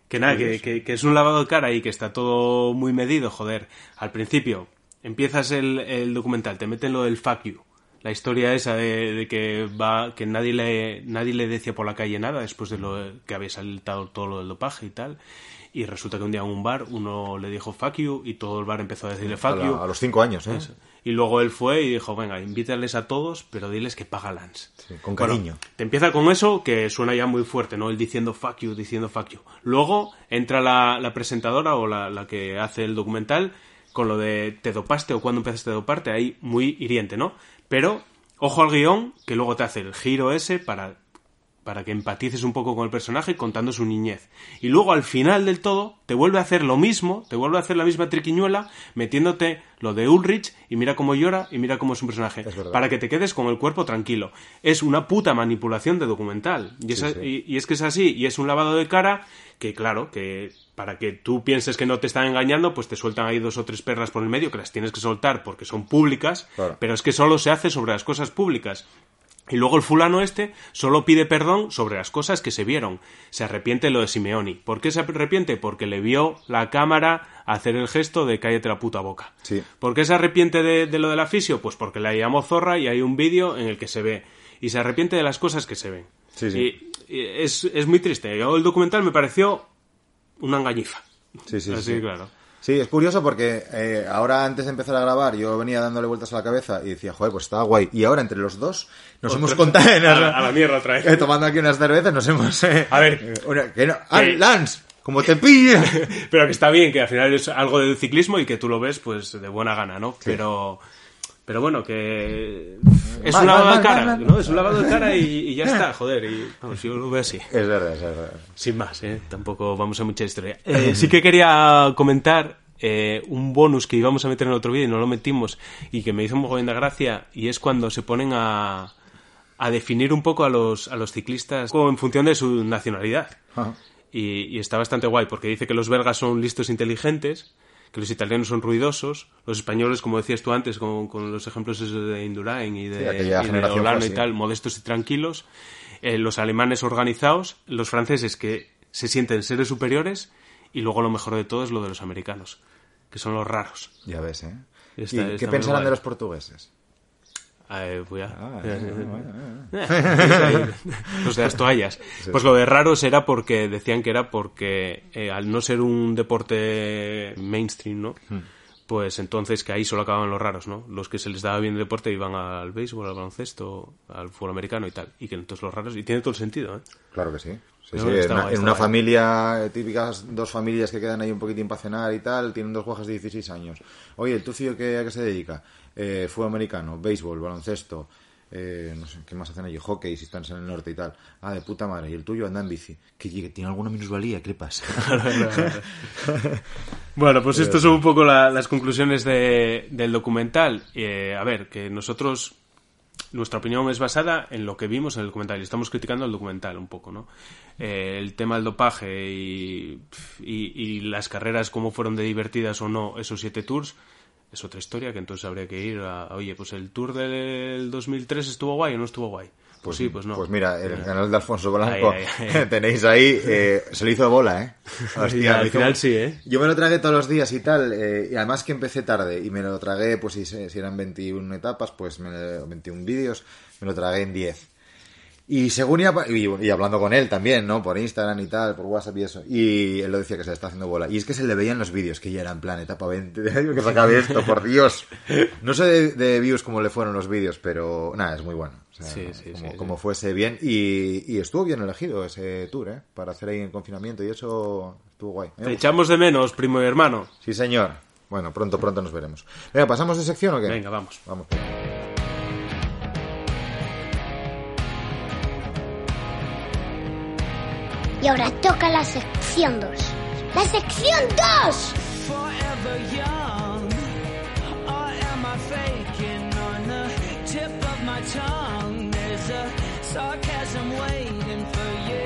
C: Que nada, que, es un lavado de cara y que está todo muy medido, joder. Al principio, empiezas el, documental, te meten lo del fuck you. La historia esa de, que va que nadie le nadie le decía por la calle nada después de lo que había saltado todo lo del dopaje y tal y resulta que un día en un bar uno le dijo fuck you y todo el bar empezó a decirle fuck you.
B: A los cinco años, ¿eh?
C: Y luego él fue y dijo, venga, invítales a todos, pero diles que paga Lance.
B: con cariño.
C: te empieza con eso que suena ya muy fuerte, ¿no? Él diciendo fuck you, diciendo fuck you. Luego entra la, presentadora o la, la, que hace el documental con lo de te dopaste o cuando empezaste a doparte, ahí muy hiriente, ¿no? Pero ojo al guion que luego te hace el giro ese para para que empatices un poco con el personaje contando su niñez. Y luego al final del todo te vuelve a hacer lo mismo, te vuelve a hacer la misma triquiñuela, metiéndote lo de Ulrich y mira cómo llora y mira cómo es un personaje, para que te quedes con el cuerpo tranquilo. Es una puta manipulación de documental. Y es, y es que es así, y es un lavado de cara que claro, que para que tú pienses que no te están engañando, pues te sueltan ahí dos o tres perras por el medio que las tienes que soltar porque son públicas, pero es que solo se hace sobre las cosas públicas. Y luego el fulano este solo pide perdón sobre las cosas que se vieron. Se arrepiente lo de Simeoni. ¿Por qué se arrepiente? Porque le vio la cámara hacer el gesto de cállate la puta boca.
B: Sí.
C: ¿Por qué se arrepiente de, lo de la fisio? Pues porque la llamó zorra y hay un vídeo en el que se ve. Y se arrepiente de las cosas que se ven.
B: Sí, sí.
C: Y, es, es, muy triste. el documental me pareció una engañifa.
B: Sí, sí,
C: Así,
B: sí.
C: claro.
B: Sí, es curioso porque eh, ahora antes de empezar a grabar yo venía dándole vueltas a la cabeza y decía, joder, pues estaba guay. Y ahora entre los dos nos hemos contado... [laughs]
C: A la, a la mierda otra vez.
B: Eh, [laughs] tomando aquí unas cervezas nos hemos... eh,
C: A ver.
B: eh, una- que no- ¡Ah,
C: Que-
B: Lance! ¡Como te pille! [laughs]
C: Pero que está bien, que al final es algo del ciclismo y que tú lo ves pues de buena gana, ¿no? Pero pero bueno, que es
B: Mal,
C: un lavado
B: mal,
C: de cara,
B: mal.
C: ¿no? Es un lavado de cara y, y ya [laughs] está, joder. Y vamos, yo lo veo así.
B: es verdad, es verdad.
C: Sin más, ¿eh? Tampoco vamos a mucha historia. Eh, sí que quería comentar eh, un bonus que íbamos a meter en otro vídeo y no lo metimos y que me hizo un mogollón de gracia y es cuando se ponen a, a definir un poco a los, a los ciclistas como en función de su nacionalidad. Y, y está bastante guay porque dice que los belgas son listos e inteligentes, que los italianos son ruidosos, los españoles, como decías tú antes, con, con los ejemplos de Indurain y
B: Sí,
C: de,
B: aquella
C: y de Olano y tal, modestos y tranquilos, eh, los alemanes organizados, los franceses que se sienten seres superiores y luego lo mejor de todo es lo de los americanos, que son los raros.
B: Ya ves, ¿eh? ¿Y qué pensarán de los portugueses?
C: Eh, pues.
B: Ah, eh, bueno,
C: Eh, Los de las toallas. Pues lo de raros era porque decían que era porque eh, al no ser un deporte mainstream, ¿no?
B: Hmm.
C: Pues entonces que ahí solo acababan los raros, ¿no? Los que se les daba bien el deporte iban al béisbol, al baloncesto, al fútbol americano y tal. Y que entonces los raros, y tiene todo el sentido, ¿eh?
B: Claro que sí. Sí, sí, en una, en familia, eh, típicas dos familias que quedan ahí un poquitín para cenar y tal, tienen dos guajas de 16 años. Oye, ¿el tuyo qué, a qué se dedica? Eh, fútbol americano, béisbol, baloncesto, eh, no sé, ¿qué más hacen allí? Hockey, si están en el norte y tal. Ah, de puta madre. ¿Y el tuyo anda en bici? Que tiene alguna minusvalía, ¿qué le pasa? [laughs] [laughs]
C: Bueno, pues estas son un poco la- las conclusiones de- del documental. Eh, a ver, que nosotros, nuestra opinión es basada en lo que vimos en el documental y estamos criticando el documental un poco, ¿no? Eh, el tema del dopaje y, y- y las carreras, cómo fueron de divertidas o no esos siete tours, es otra historia que entonces habría que ir a, oye, pues el tour del 2003 estuvo guay o no estuvo guay. Pues, sí, pues no.
B: Pues mira, el canal de Alfonso Blanco [laughs] tenéis ahí, eh, [laughs] se le hizo bola, ¿eh?
C: Y al final sí, ¿eh?
B: Yo me lo tragué todos los días y tal, eh, y además que empecé tarde, y me lo tragué, pues si, si eran 21 etapas, pues me, 21 vídeos, me lo tragué en 10. Y según iba, y, y hablando con él también, ¿no? Por Instagram y tal, por WhatsApp y eso. Y él lo decía que se le está haciendo bola. Y es que se le veían los vídeos, que ya era en plan etapa 20. [laughs] Digo, que se acabe esto, por Dios. No sé de, de views cómo le fueron los vídeos, pero nada, es muy bueno. O sea,
C: Sí, sí,
B: como,
C: sí,
B: como fuese bien. Y, y estuvo bien elegido ese tour, ¿eh? Para hacer ahí en confinamiento y eso estuvo guay.
C: Te echamos de menos, primo y hermano.
B: Sí, señor. Bueno, pronto, pronto nos veremos. Venga, ¿pasamos de sección o qué?
C: Venga, vamos.
B: Vamos.
A: Y ahora toca la sección 2. ¡La sección 2!
D: forever young? Or am I faking on the tip of my tongue? There's a sarcasm waiting for you.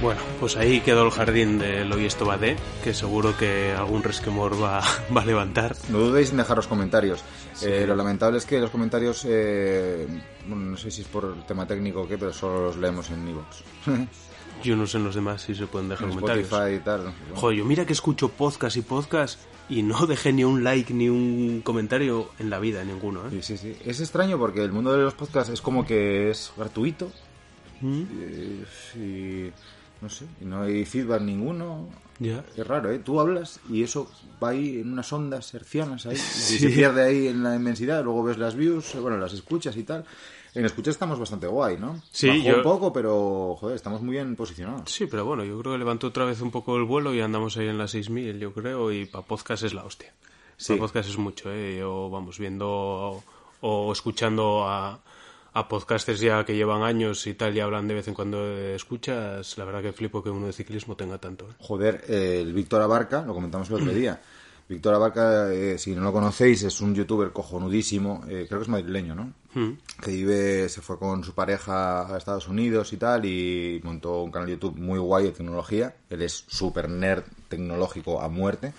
C: Bueno, pues ahí quedó el jardín del Hoy Esto Va de, que seguro que algún resquemor va, [laughs] va a levantar.
B: No dudéis en dejar los comentarios. Eh, lo lamentable es que los comentarios, eh, bueno, no sé si es por el tema técnico o qué, pero solo los leemos en Evox. [laughs]
C: Yo no sé en los demás si se pueden dejar
B: en
C: comentarios.
B: Spotify y tal.
C: Joder, yo mira que escucho podcast y podcast y no [laughs] dejé ni un like ni un comentario en la vida, ninguno, ¿eh?
B: Sí, sí, sí. Es extraño porque el mundo de los podcasts es como que es gratuito.
C: ¿Mm?
B: Y no sé, y no hay feedback ninguno.
C: Ya.
B: Es raro, ¿eh? Tú hablas y eso va ahí en unas ondas hercianas ahí. Y se pierde ahí en la inmensidad. Luego ves las views, bueno, las escuchas y tal. En escuchas estamos bastante guay, ¿no?
C: Sí,
B: Bajó
C: yo-
B: un poco, pero, joder, estamos muy bien posicionados.
C: Sí, pero bueno, yo creo que levantó otra vez un poco el vuelo y andamos ahí en las 6.000, yo creo, y para podcast es la hostia.
B: Sí.
C: Para podcast es mucho, ¿eh? Yo, vamos, viendo o, o escuchando a, a podcasters ya que llevan años y tal y hablan de vez en cuando de escuchas, la verdad que flipo que uno de ciclismo tenga tanto, ¿eh?
B: Joder, el Víctor Abarca, lo comentamos el otro día. Víctor Abarca, eh, si no lo conocéis, es un youtuber cojonudísimo, eh, creo que es madrileño, ¿no?
C: Mm.
B: Que vive, se fue con su pareja a Estados Unidos y tal, y montó un canal de YouTube muy guay de tecnología. Él es súper nerd tecnológico a muerte.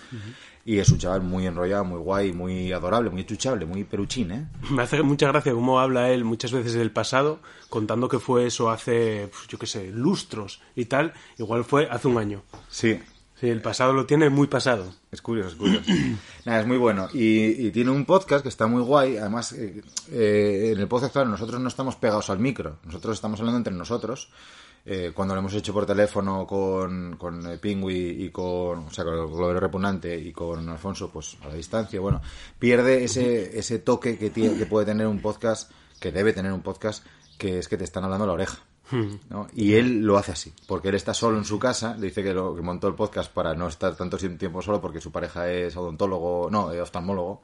B: Y es un chaval muy enrollado, muy guay, muy adorable, muy chuchable, muy peruchín, ¿eh? [laughs]
C: Me hace mucha gracia cómo habla él muchas veces del pasado, contando que fue eso hace, pues, yo qué sé, lustros y tal, igual fue hace un año.
B: Sí,
C: Sí, el pasado lo tiene muy pasado.
B: Es curioso, es curioso. [clears throat] Nada, es muy bueno. Y, y tiene un podcast que está muy guay. Además, eh, eh, en el podcast, claro, nosotros no estamos pegados al micro. Nosotros estamos hablando entre nosotros. eh, cuando lo hemos hecho por teléfono con, con eh, Pingui y con, o sea, con el Globero Repugnante y con Alfonso, pues a la distancia, bueno, pierde ese, ese toque que, tiene, que puede tener un podcast, que debe tener un podcast, que es que te están hablando a la oreja. ¿No? Y él lo hace así, porque él está solo en su casa, le dice que, lo, que montó el podcast para no estar tanto tiempo solo, porque su pareja es odontólogo, no, eh, oftalmólogo,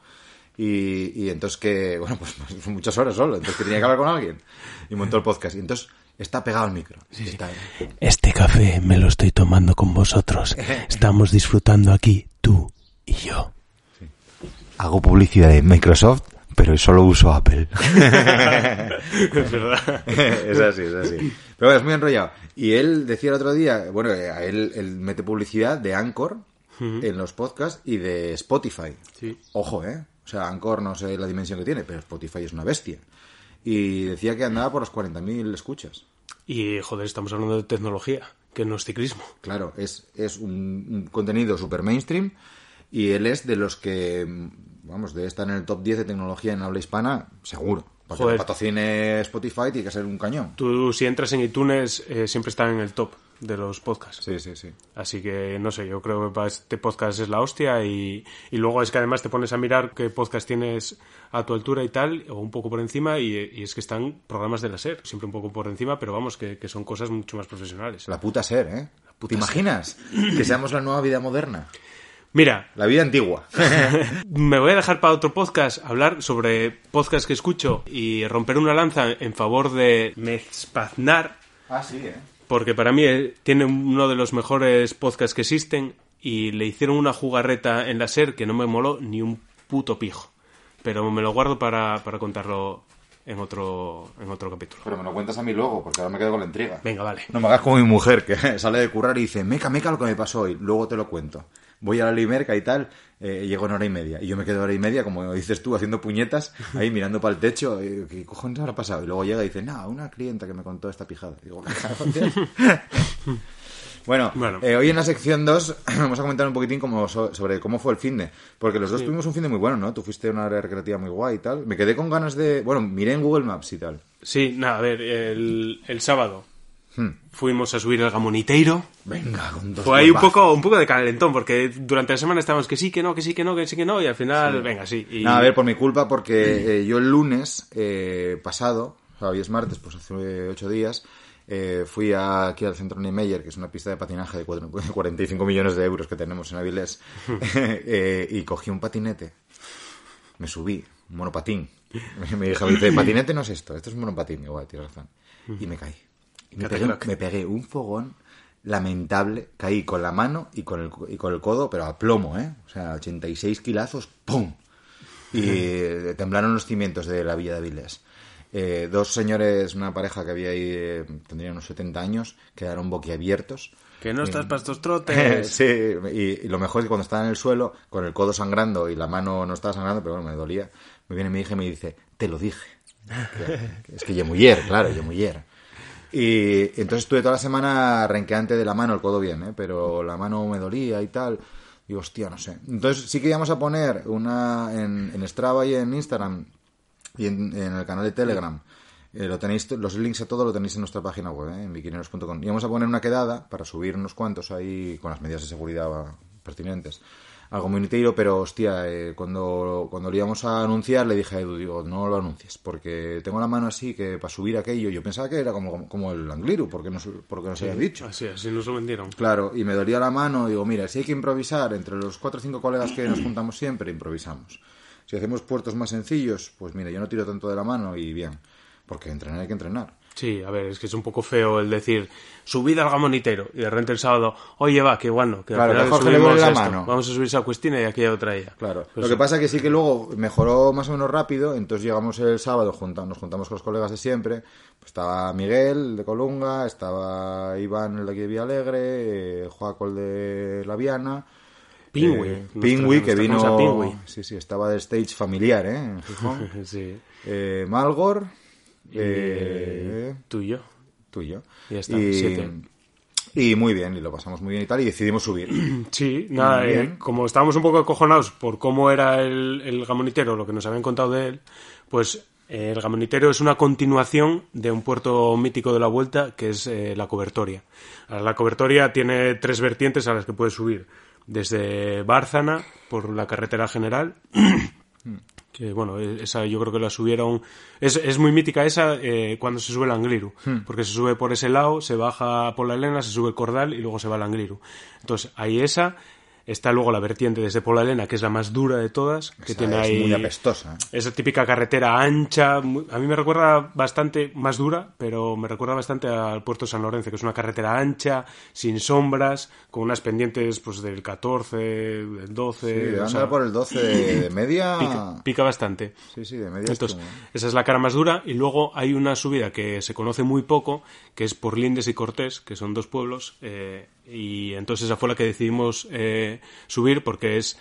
B: y, y entonces que, [laughs] bueno, pues, pues muchas horas solo, entonces que tenía que hablar con alguien, y montó el podcast, y entonces está pegado al micro. Está-
C: Este café me lo estoy tomando con vosotros. [laughs] Estamos disfrutando aquí, tú y yo.
B: Hago publicidad de Microsoft, pero solo uso Apple. [laughs]
C: es verdad.
B: es así, es así. Pero bueno, es muy enrollado. Y él decía el otro día, bueno, eh, a él, él mete publicidad de Anchor en los podcasts y de Spotify.
C: Sí.
B: Ojo, ¿eh? O sea, Anchor no sé la dimensión que tiene, pero Spotify es una bestia. Y decía que andaba por los 40.000 escuchas.
C: Y, joder, estamos hablando de tecnología, que no es ciclismo.
B: Claro, es, es un, un contenido super mainstream y él es de los que, vamos, debe estar en el top 10 de tecnología en habla hispana, seguro. Para que
C: Joder.
B: patrocine Spotify tiene que ser un cañón.
C: Tú, si entras en iTunes, eh, siempre están en el top de los podcasts.
B: Sí, sí, sí.
C: Así que, no sé, yo creo que para este podcast es la hostia y, y luego es que además te pones a mirar qué podcast tienes a tu altura y tal, o un poco por encima, y, y es que están programas de la SER, siempre un poco por encima, pero vamos, que, que son cosas mucho más profesionales.
B: La puta ser, ¿eh?
C: puta
B: ¿Te imaginas? que seamos la nueva vida moderna.
C: Mira,
B: La vida antigua. [laughs]
C: me voy a dejar para otro podcast hablar sobre podcasts que escucho y romper una lanza en favor de Mezpaznar,
B: ah, sí, ¿eh?
C: porque para mí eh, tiene uno de los mejores podcasts que existen y le hicieron una jugarreta en la SER que no me moló ni un puto pijo. Pero me lo guardo para, para contarlo en otro, en otro capítulo.
B: Pero me lo cuentas a mí luego, porque ahora me quedo con la intriga.
C: Venga, vale.
B: No me hagas como mi mujer, que [laughs] sale de currar y dice, meca, meca lo que me pasó hoy, luego te lo cuento. Voy a la limerca y tal, eh, llego en hora y media. Y yo me quedo hora y media, como dices tú, haciendo puñetas, [laughs] ahí mirando para el techo. eh, ¿Qué cojones habrá pasado? Y luego llega y dice, no, una clienta que me contó esta pijada. Y digo, [laughs] [laughs] Bueno,
C: Bueno.
B: eh, hoy en la sección 2 [clears throat] vamos a comentar un poquitín como so- sobre cómo fue el fin de. Porque los dos tuvimos un fin de muy bueno, ¿no? Tú fuiste a una área recreativa muy guay y tal. Me quedé con ganas de. Bueno, miré en Google Maps y tal.
C: Sí, nada, a ver, el, el sábado
B: Hmm.
C: fuimos a subir el Gamoniteiro.
B: Venga, con dos
C: Fue ahí un poco, un poco de calentón, porque durante la semana estábamos que sí, que no, que sí, que no, que sí, que no, y al final, venga, sí. Y...
B: Nada, a ver, por mi culpa, porque eh, yo el lunes eh, pasado, o sea, hoy es martes, pues hace ocho días, eh, fui a- aquí al centro Niemeyer, que es una pista de patinaje de cuatro- 45 millones de euros que tenemos en Avilés, [laughs] eh, y cogí un patinete. Me subí, un monopatín. Mi hija me dice, patinete no es esto, esto es un monopatín. Digo, "Vale, tienes razón. Y me caí. Me pegué, me pegué un fogón lamentable. Caí con la mano y con el, y con el codo, pero a plomo, ¿eh? O sea, 86 kilazos, ¡pum! Y [laughs] temblaron los cimientos de la Villa de Avilés. Eh, dos señores, una pareja que había ahí, eh, tendrían unos 70 años, quedaron boquiabiertos.
C: Que no estás para estos trotes. [laughs]
B: sí, y, y lo mejor es que cuando estaba en el suelo, con el codo sangrando y la mano no estaba sangrando, pero bueno, me dolía, me viene mi hija y me dice, te lo dije. [laughs] Es que Yemuyer, claro, Yemuyer. Y entonces estuve toda la semana renqueante de la mano, el codo bien, ¿eh? pero la mano me dolía y tal. Digo, hostia, no sé. Entonces sí que íbamos a poner una en, en Strava y en Instagram y en, el canal de Telegram. Eh, lo tenéis, los links a todo lo tenéis en nuestra página web, ¿eh? en bikineros.com. Íbamos a poner una quedada para subir unos cuantos ahí con las medidas de seguridad va, pertinentes al comunitario, pero hostia, eh, cuando, cuando lo íbamos a anunciar le dije a Edu, digo, no lo anuncies, porque tengo la mano así que para subir aquello, yo pensaba que era como, como, como el Angliru, porque no, porque no se había dicho.
C: Así, así nos lo vendieron.
B: Claro, y me dolía la mano, digo, mira, si hay que improvisar entre los cuatro o cinco colegas que nos juntamos siempre, improvisamos. Si hacemos puertos más sencillos, pues mira, yo no tiro tanto de la mano y bien, porque entrenar hay que entrenar.
C: Sí, a ver, es que es un poco feo el decir subida al gamonitero y de repente el sábado, oye va, que bueno, que
B: Claro,
C: al final subimos
B: la
C: esto,
B: mano.
C: vamos a subir esa cuestina y aquella otra ella.
B: Claro.
C: Pues
B: Lo que pasa que sí que luego mejoró más o menos rápido, entonces llegamos el sábado, junta- nos juntamos con los colegas de siempre. Pues estaba Miguel, el de Colunga, estaba Iván, el de aquí de Villalegre, eh, Joaco, el de La Viana.
C: Pingüi,
B: eh, Pingüi, que vino.
C: Pingüi.
B: Sí, sí, estaba de stage familiar, ¿eh? En [laughs] Gijón.
C: sí.
B: Eh, Malgor. Eh,
C: tú y yo.
B: tú y yo.
C: Ya está,
B: y,
C: siete.
B: y muy bien, y lo pasamos muy bien y tal, y decidimos subir. [clears throat]
C: Sí, nada, eh, como estábamos un poco acojonados por cómo era el, el gamonitero, lo que nos habían contado de él, pues Eh, El Gamonitero es una continuación de un puerto mítico de la Vuelta que es eh, la Cobertoria. La Cobertoria tiene tres vertientes a las que puedes subir. Desde Bárcana, por la carretera general, [clears throat] que bueno, e- esa yo creo que la subieron... Es, es muy mítica esa eh, cuando se sube el Angliru, porque se sube por ese lado, se baja por la Elena, se sube el Cordal y luego se va al Angliru. Entonces, ahí esa... Está luego la vertiente desde Pola Elena, que es la más dura de todas, que
B: Esa
C: tiene
B: es
C: ahí
B: muy apestosa. ¿eh?
C: esa típica carretera ancha, muy- a mí me recuerda bastante, más dura, pero me recuerda bastante al puerto San Lorenzo, que es una carretera ancha, sin sombras, con unas pendientes pues del 14, del 12,
B: Sí,
C: o sea,
B: por el 12 [clears throat] de, media.
C: pica, pica bastante.
B: Sí, sí, de media. es
C: Entonces,
B: como-
C: esa es la cara más dura y luego hay una subida que se conoce muy poco, que es por Lindes y Cortés, que son dos pueblos, eh, y entonces esa fue la que decidimos eh, subir porque es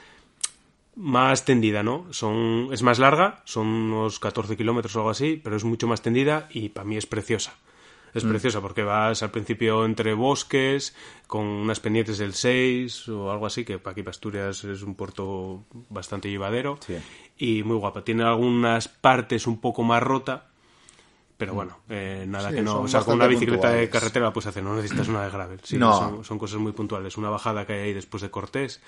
C: más tendida, ¿no? Son, es más larga, son unos 14 kilómetros o algo así, pero es mucho más tendida y para mí es preciosa. Es preciosa porque vas al principio entre bosques, con unas pendientes del 6 o algo así, que para aquí para Asturias es un puerto bastante llevadero.
B: Sí.
C: Y muy guapa. Tiene algunas partes un poco más rota, pero bueno, eh, nada
B: Sí,
C: que no. O sea, con una bicicleta de
B: puntuales.
C: carretera la puedes hacer, no necesitas una de gravel. Sí,
B: No.
C: son, son cosas muy puntuales. Una bajada que hay ahí después de Cortés.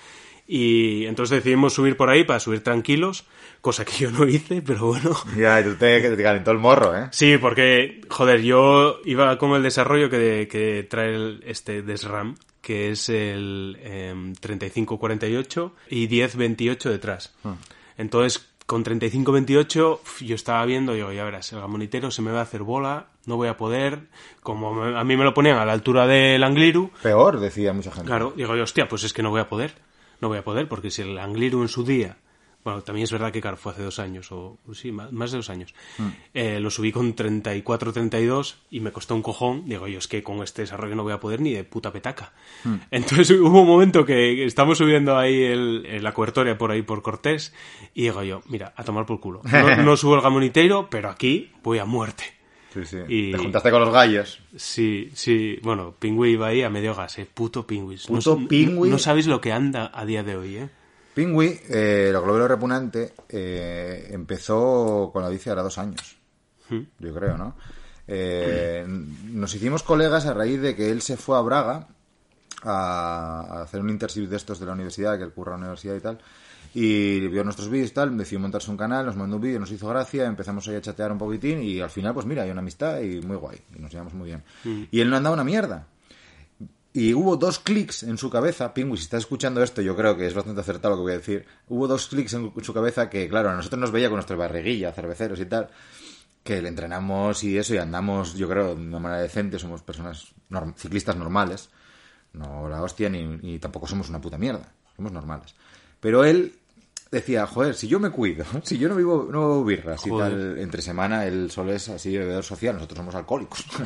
C: Y entonces decidimos subir por ahí para subir tranquilos, cosa que yo no hice, pero bueno.
B: Ya, tú te, te calentó el morro, ¿eh?
C: Sí, porque, joder, yo iba con el desarrollo que, que trae el- este DESRAM, que es el em, 3548 y 1028 detrás. Entonces, con 3528 uf, yo estaba viendo, digo, ya verás, el gamonitero se me va a hacer bola, no voy a poder, como a mí me lo ponían a la altura del Angliru,
B: Peor, decía mucha gente.
C: Claro, digo yo, hostia, pues es que no voy a poder. No voy a poder, porque si el Angliru en su día. Bueno, también es verdad que, claro, fue hace dos años, o sí, más, más de dos años. Eh, lo subí con 34, 32 y me costó un cojón. Digo yo, es que con este desarrollo no voy a poder ni de puta petaca. Entonces [laughs] hubo un momento que estamos subiendo ahí el, el- la cobertoria por ahí por Cortés y digo yo, mira, a tomar por culo. No, [laughs] no subo el gamoniteiro, pero aquí voy a muerte.
B: Sí, sí.
C: Y-
B: Te juntaste con los gallos.
C: Sí, sí, bueno, Pingüi iba ahí a medio gas, eh. Puto Pingüi.
B: Puto
C: no,
B: Pingüi.
C: No, no sabéis lo que anda a día de hoy, eh.
B: Pingüi, eh, lo globero repugnante, eh, empezó con la bici ahora dos años. Yo creo, ¿no? Eh, Nos hicimos colegas a raíz de que él se fue a Braga a, a hacer un intership de estos de la universidad, que él curra en la universidad y tal. Y vio nuestros vídeos y tal, decidió montarse un canal, nos mandó un vídeo, nos hizo gracia, empezamos ahí a chatear un poquitín y al final, pues mira, hay una amistad y muy guay, y nos llevamos muy bien. Y él no andaba una mierda. Y hubo dos clics en su cabeza, Pingüi, si estás escuchando esto, yo creo que es bastante acertado lo que voy a decir. Hubo dos clics en su cabeza que, claro, a nosotros nos veía con nuestra barriguilla, cerveceros y tal, que le entrenamos y eso, y andamos, yo creo, de una manera decente, somos personas, norm- ciclistas normales, no la hostia, ni, ni tampoco somos una puta mierda, somos normales. Pero él decía, joder, si yo me cuido, [laughs] si yo no vivo, no bebo birras y
C: Joder.
B: tal, entre semana él solo es así bebedor social, nosotros somos alcohólicos. [laughs]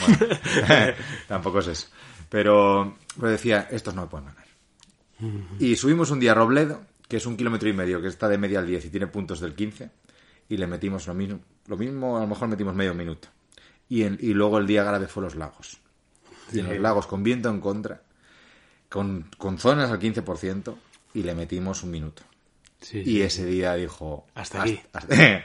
B: bueno, [laughs] tampoco es eso. Pero, pero decía, estos no me pueden ganar. Y subimos un día a Robledo, que es un kilómetro y medio, que está de media al 10 y tiene puntos del 15, y le metimos lo mismo, lo mismo a lo mejor metimos medio minuto. Y, en- y luego el día grave fue los lagos. Y en los lagos con viento en contra, con, con zonas al 15%, y le metimos un minuto.
C: Sí,
B: Y ese día dijo...
C: Hasta aquí.
B: hasta-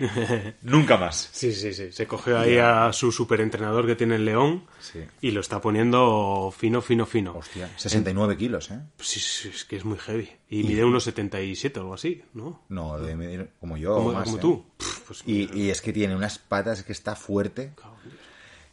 B: [laughs] Nunca más.
C: Sí, sí, sí. Se cogió ahí a su superentrenador que tiene en León
B: Sí.
C: y lo está poniendo fino, fino, fino.
B: Hostia, 69 kilos, ¿eh?
C: Sí, sí, es que es muy heavy. Y mide unos 77 o algo así, ¿no?
B: No, de medir como yo.
C: Como,
B: o más,
C: como
B: ¿eh?
C: tú. Pues,
B: Y, y es que tiene unas patas que está fuerte.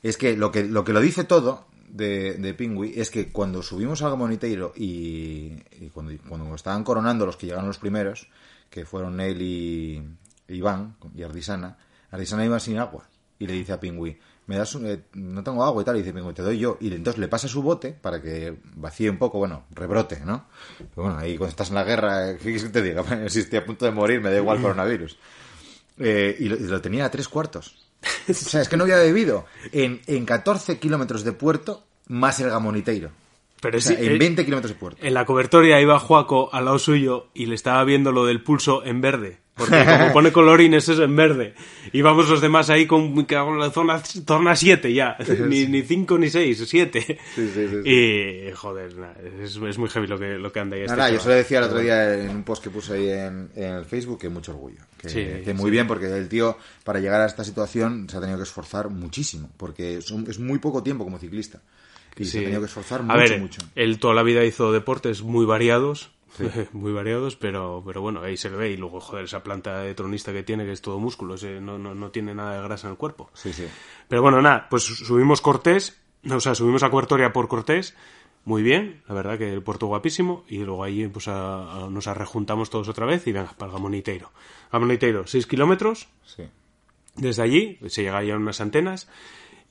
B: Es que lo que lo, que lo dice todo de, de Pingüi es que cuando subimos al Gamoniteiro y, y cuando, cuando estaban coronando los que llegaron los primeros, que fueron él y, Iván y Ardisana, Ardisana iba sin agua y le dice a Pingüi, me das un- eh, no tengo agua y tal, y dice Pingüi, te doy yo. Y entonces le pasa su bote para que vacíe un poco, bueno, rebrote, ¿no? Pero bueno, ahí cuando estás en la guerra, ¿qué quieres que te diga? [laughs] Si estoy a punto de morir, me da igual coronavirus. Eh, y, lo, y lo tenía a tres cuartos. O sea, es que no había bebido en, en 14 kilómetros de puerto más el Gamoniteiro.
C: Pero
B: O sea,
C: sí,
B: en
C: eh,
B: 20 kilómetros de puerto.
C: En la cobertoria iba Juaco al lado suyo y le estaba viendo lo del pulso en verde. Porque como [laughs] pone colorines es en verde. Y vamos los demás ahí con, con la zona, zona 7 ya. [laughs] Ni, ni 5 ni 6, 7.
B: Sí, sí.
C: Y, joder, nah, es, es muy heavy lo que, lo que anda ahí. este
B: Nada, yo se lo decía el otro día en un post que puse ahí en, en el Facebook que mucho orgullo. Que, que muy bien, porque el tío, para llegar a esta situación, se ha tenido que esforzar muchísimo. Porque es, un- es muy poco tiempo como ciclista. Se
C: Sí.
B: ha tenido que esforzar
C: A
B: mucho,
C: ver,
B: mucho.
C: él toda la vida hizo deportes muy variados, [laughs] muy variados, pero, pero bueno, ahí se le ve. Y luego, joder, esa planta de tronista que tiene, que es todo músculo, ese no, no, no tiene nada de grasa en el cuerpo.
B: Sí, sí.
C: Pero bueno, nada, pues subimos Cortés, o sea, subimos a Cuertoria por Cortés, muy bien, la verdad que el puerto guapísimo, y luego ahí pues a- a- nos rejuntamos todos otra vez y venga, para Gamoniteiro. Gamoniteiro, 6 kilómetros,
B: sí.
C: desde allí se llega ya a unas antenas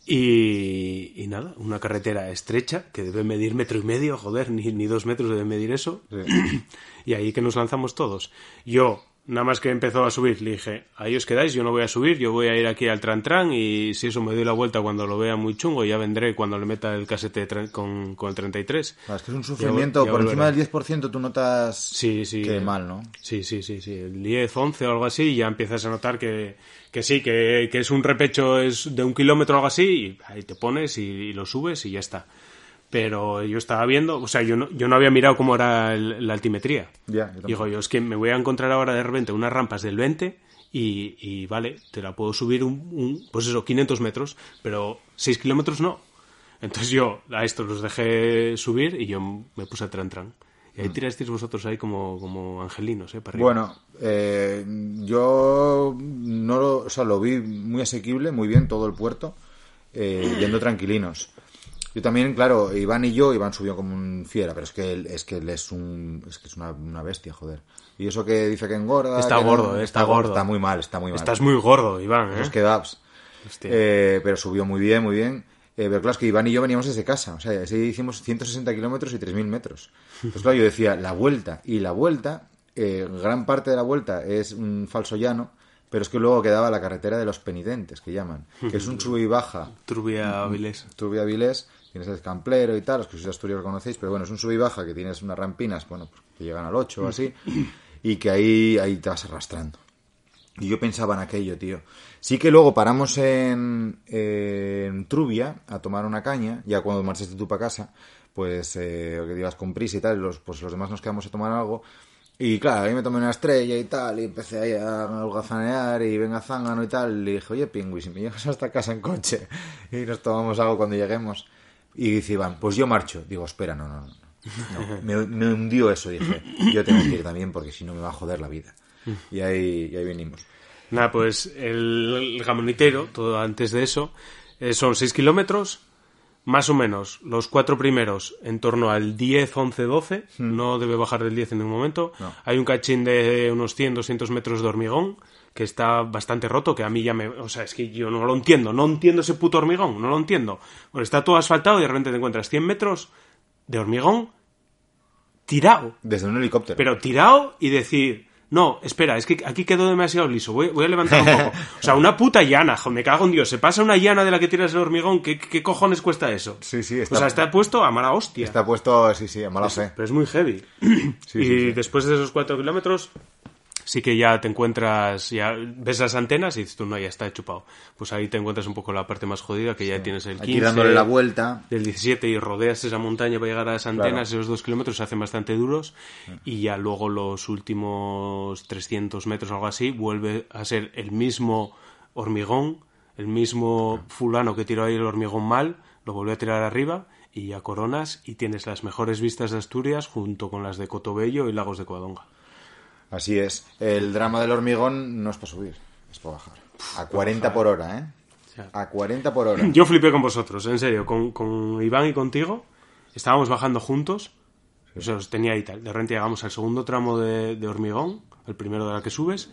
C: y, y nada, una carretera estrecha que debe medir metro y medio, joder, ni, ni dos metros debe medir eso.
B: Sí. [clears throat]
C: y ahí que nos lanzamos todos. Yo, nada más que empezó a subir, le dije, ahí os quedáis, yo no voy a subir, yo voy a ir aquí al Tran Tran y si eso me doy la vuelta cuando lo vea muy chungo, ya vendré cuando le meta el casete con, con el 33.
B: Claro, es que es un sufrimiento.
C: ya
B: por encima del 10% tú notas
C: Sí, sí.
B: que mal, ¿no?
C: Sí, sí, sí, sí. El 10, 11 o algo así, ya empiezas a notar que, que sí, que, que es un repecho es de un kilómetro o algo así, y ahí te pones y, y lo subes y ya está. Pero yo estaba viendo, o sea, yo no, yo no había mirado cómo era el- la altimetría.
B: Ya, yo.
C: Digo yo, es que me voy a encontrar ahora de repente unas rampas del 20 y, y vale, te la puedo subir un, un- pues eso, 500 metros, pero 6 kilómetros no. Entonces yo a esto los dejé subir y yo me puse a tran tran. Y ahí tirasteis vosotros ahí como, como angelinos, ¿eh? Para.
B: Bueno, eh, yo no lo, o sea, lo vi muy asequible, muy bien todo el puerto, eh, yendo tranquilinos. Yo también, claro, Iván y yo, Iván subió como un fiera, pero es que él, es que él es un, es que es una, una bestia, joder. Y eso que dice que engorda.
C: Está
B: que no-
C: gordo, eh, está gordo.
B: Está muy mal, está muy mal.
C: Estás muy gordo, Iván, ¿eh?
B: Los kebabs. Eh, pero subió muy bien, muy bien. Eh, pero claro, es que Iván y yo veníamos desde casa. O sea, así hicimos 160 kilómetros y 3.000 metros. Pues claro, yo decía, la vuelta y la vuelta, eh, gran parte de la vuelta es un falso llano, pero es que luego quedaba la carretera de los penitentes, que llaman, que es un sube y baja.
C: Trubia Avilés.
B: Tuve Avilés, tienes el Camplero y tal, los que sois de Asturias lo conocéis, pero bueno, es un sube y baja que tienes unas rampinas, bueno, pues, que llegan al 8 o así, [clears throat] y que ahí, ahí te vas arrastrando. Y yo pensaba en aquello, tío. Sí que luego paramos en, en Trubia a tomar una caña, ya cuando marchaste tú para casa, pues eh, que ibas con prisa y tal, los, pues los demás nos quedamos a tomar algo. Y claro, ahí me tomé una estrella y tal, y empecé ahí a holgazanear y venga zángano y tal. Y le dije, oye, Pingüi, si me llegas hasta casa en coche [laughs] y nos tomamos algo cuando lleguemos. Y dice Iván, pues yo marcho. Digo, espera, no, no, no. no. [laughs] Me, me hundió eso, dije, yo tengo que ir también porque si no me va a joder la vida. [laughs] Y ahí, y ahí venimos.
C: Nada, pues el, el gamonitero, todo antes de eso, eh, son 6 kilómetros, más o menos los cuatro primeros en torno al 10, 11, 12, no debe bajar del 10 en ningún momento.
B: No.
C: Hay un cachín de unos 100, 200 metros de hormigón que está bastante roto, que a mí ya me... O sea, es que yo no lo entiendo, no entiendo ese puto hormigón, no lo entiendo. Bueno, está todo asfaltado y de repente te encuentras 100 metros de hormigón tirado
B: Desde un helicóptero.
C: pero tirado y decir, no, espera, es que aquí quedó demasiado liso, voy, voy a levantar un poco. O sea, una puta llana, jo, me cago en Dios, se pasa una llana de la que tiras el hormigón, ¿qué, qué cojones cuesta eso?
B: Sí, sí, está-
C: O sea, está puesto a mala hostia.
B: Está puesto, sí, sí, a mala fe.
C: Pero es muy heavy.
B: Sí,
C: y
B: sí, sí.
C: después de esos cuatro kilómetros, sí que ya te encuentras, ya ves las antenas y dices tú, no, ya está chupado. Pues ahí te encuentras un poco la parte más jodida, que ya tienes el 15.
B: Aquí dándole la vuelta.
C: Del 17 y rodeas esa montaña para llegar a las antenas, esos dos kilómetros se hacen bastante duros y ya luego los últimos 300 metros o algo así vuelve a ser el mismo hormigón, el mismo fulano que tiró ahí el hormigón mal, lo vuelve a tirar arriba y ya coronas y tienes las mejores vistas de Asturias junto con las de Cotobello y Lagos de Covadonga.
B: Así es. El drama del hormigón no es para subir, es para bajar. A 40 por hora, ¿eh? A 40 por hora.
C: Yo flipé con vosotros, en serio, con, con Iván y contigo. Estábamos bajando juntos. O sea, os tenía ahí tal. De repente llegamos al segundo tramo de, de hormigón, el primero de la que subes.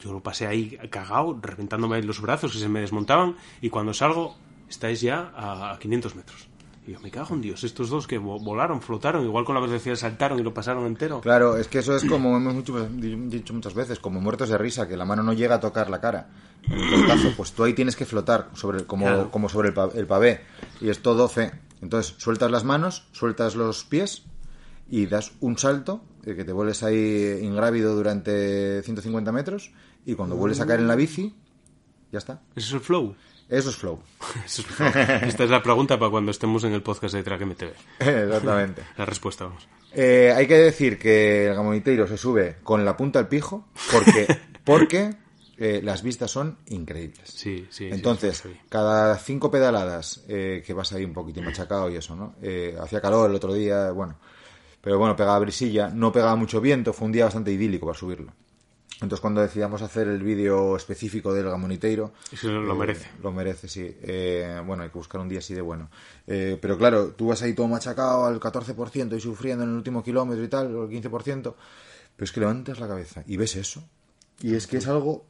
C: Yo lo pasé ahí cagado, reventándome los brazos que se me desmontaban. Y cuando salgo, estáis ya a, a 500 metros. Y yo, me cago en Dios, estos dos que vo- volaron, flotaron, igual con la velocidad saltaron y lo pasaron entero.
B: Claro, es que eso es como hemos mucho- dicho muchas veces, como muertos de risa, que la mano no llega a tocar la cara. En el tortazo, pues tú ahí tienes que flotar sobre, como,
C: Claro.
B: como sobre el, pa- el pavé. Y es todo fe. Entonces, sueltas las manos, sueltas los pies y das un salto, eh, que te vuelves ahí ingrávido durante 150 metros, y cuando vuelves a caer en la bici, ya está.
C: ¿Eso es el flow?
B: Eso es flow. [laughs]
C: Eso es flow. Esta es la pregunta para cuando estemos en el podcast de Track MTV. [laughs]
B: Exactamente.
C: La respuesta, vamos.
B: Eh, hay que decir que el Gamoniteiro se sube con la punta al pijo porque, [laughs] porque eh, las vistas son increíbles.
C: Sí, sí.
B: Entonces,
C: sí, sí.
B: cada cinco pedaladas eh, que vas ahí un poquitín machacado y eso, ¿no? Eh, hacía calor el otro día, bueno. Pero bueno, pegaba brisilla, no pegaba mucho viento, fue un día bastante idílico para subirlo. Entonces, cuando decidamos hacer el vídeo específico del Gamoniteiro...
C: Eso lo
B: eh,
C: merece.
B: Lo merece, sí. Eh, bueno, hay que buscar un día así de bueno. Eh, pero claro, tú vas ahí todo machacado al 14% y sufriendo en el último kilómetro y tal, o el 15%, pero es que levantas la cabeza y ves eso. Y es que es algo...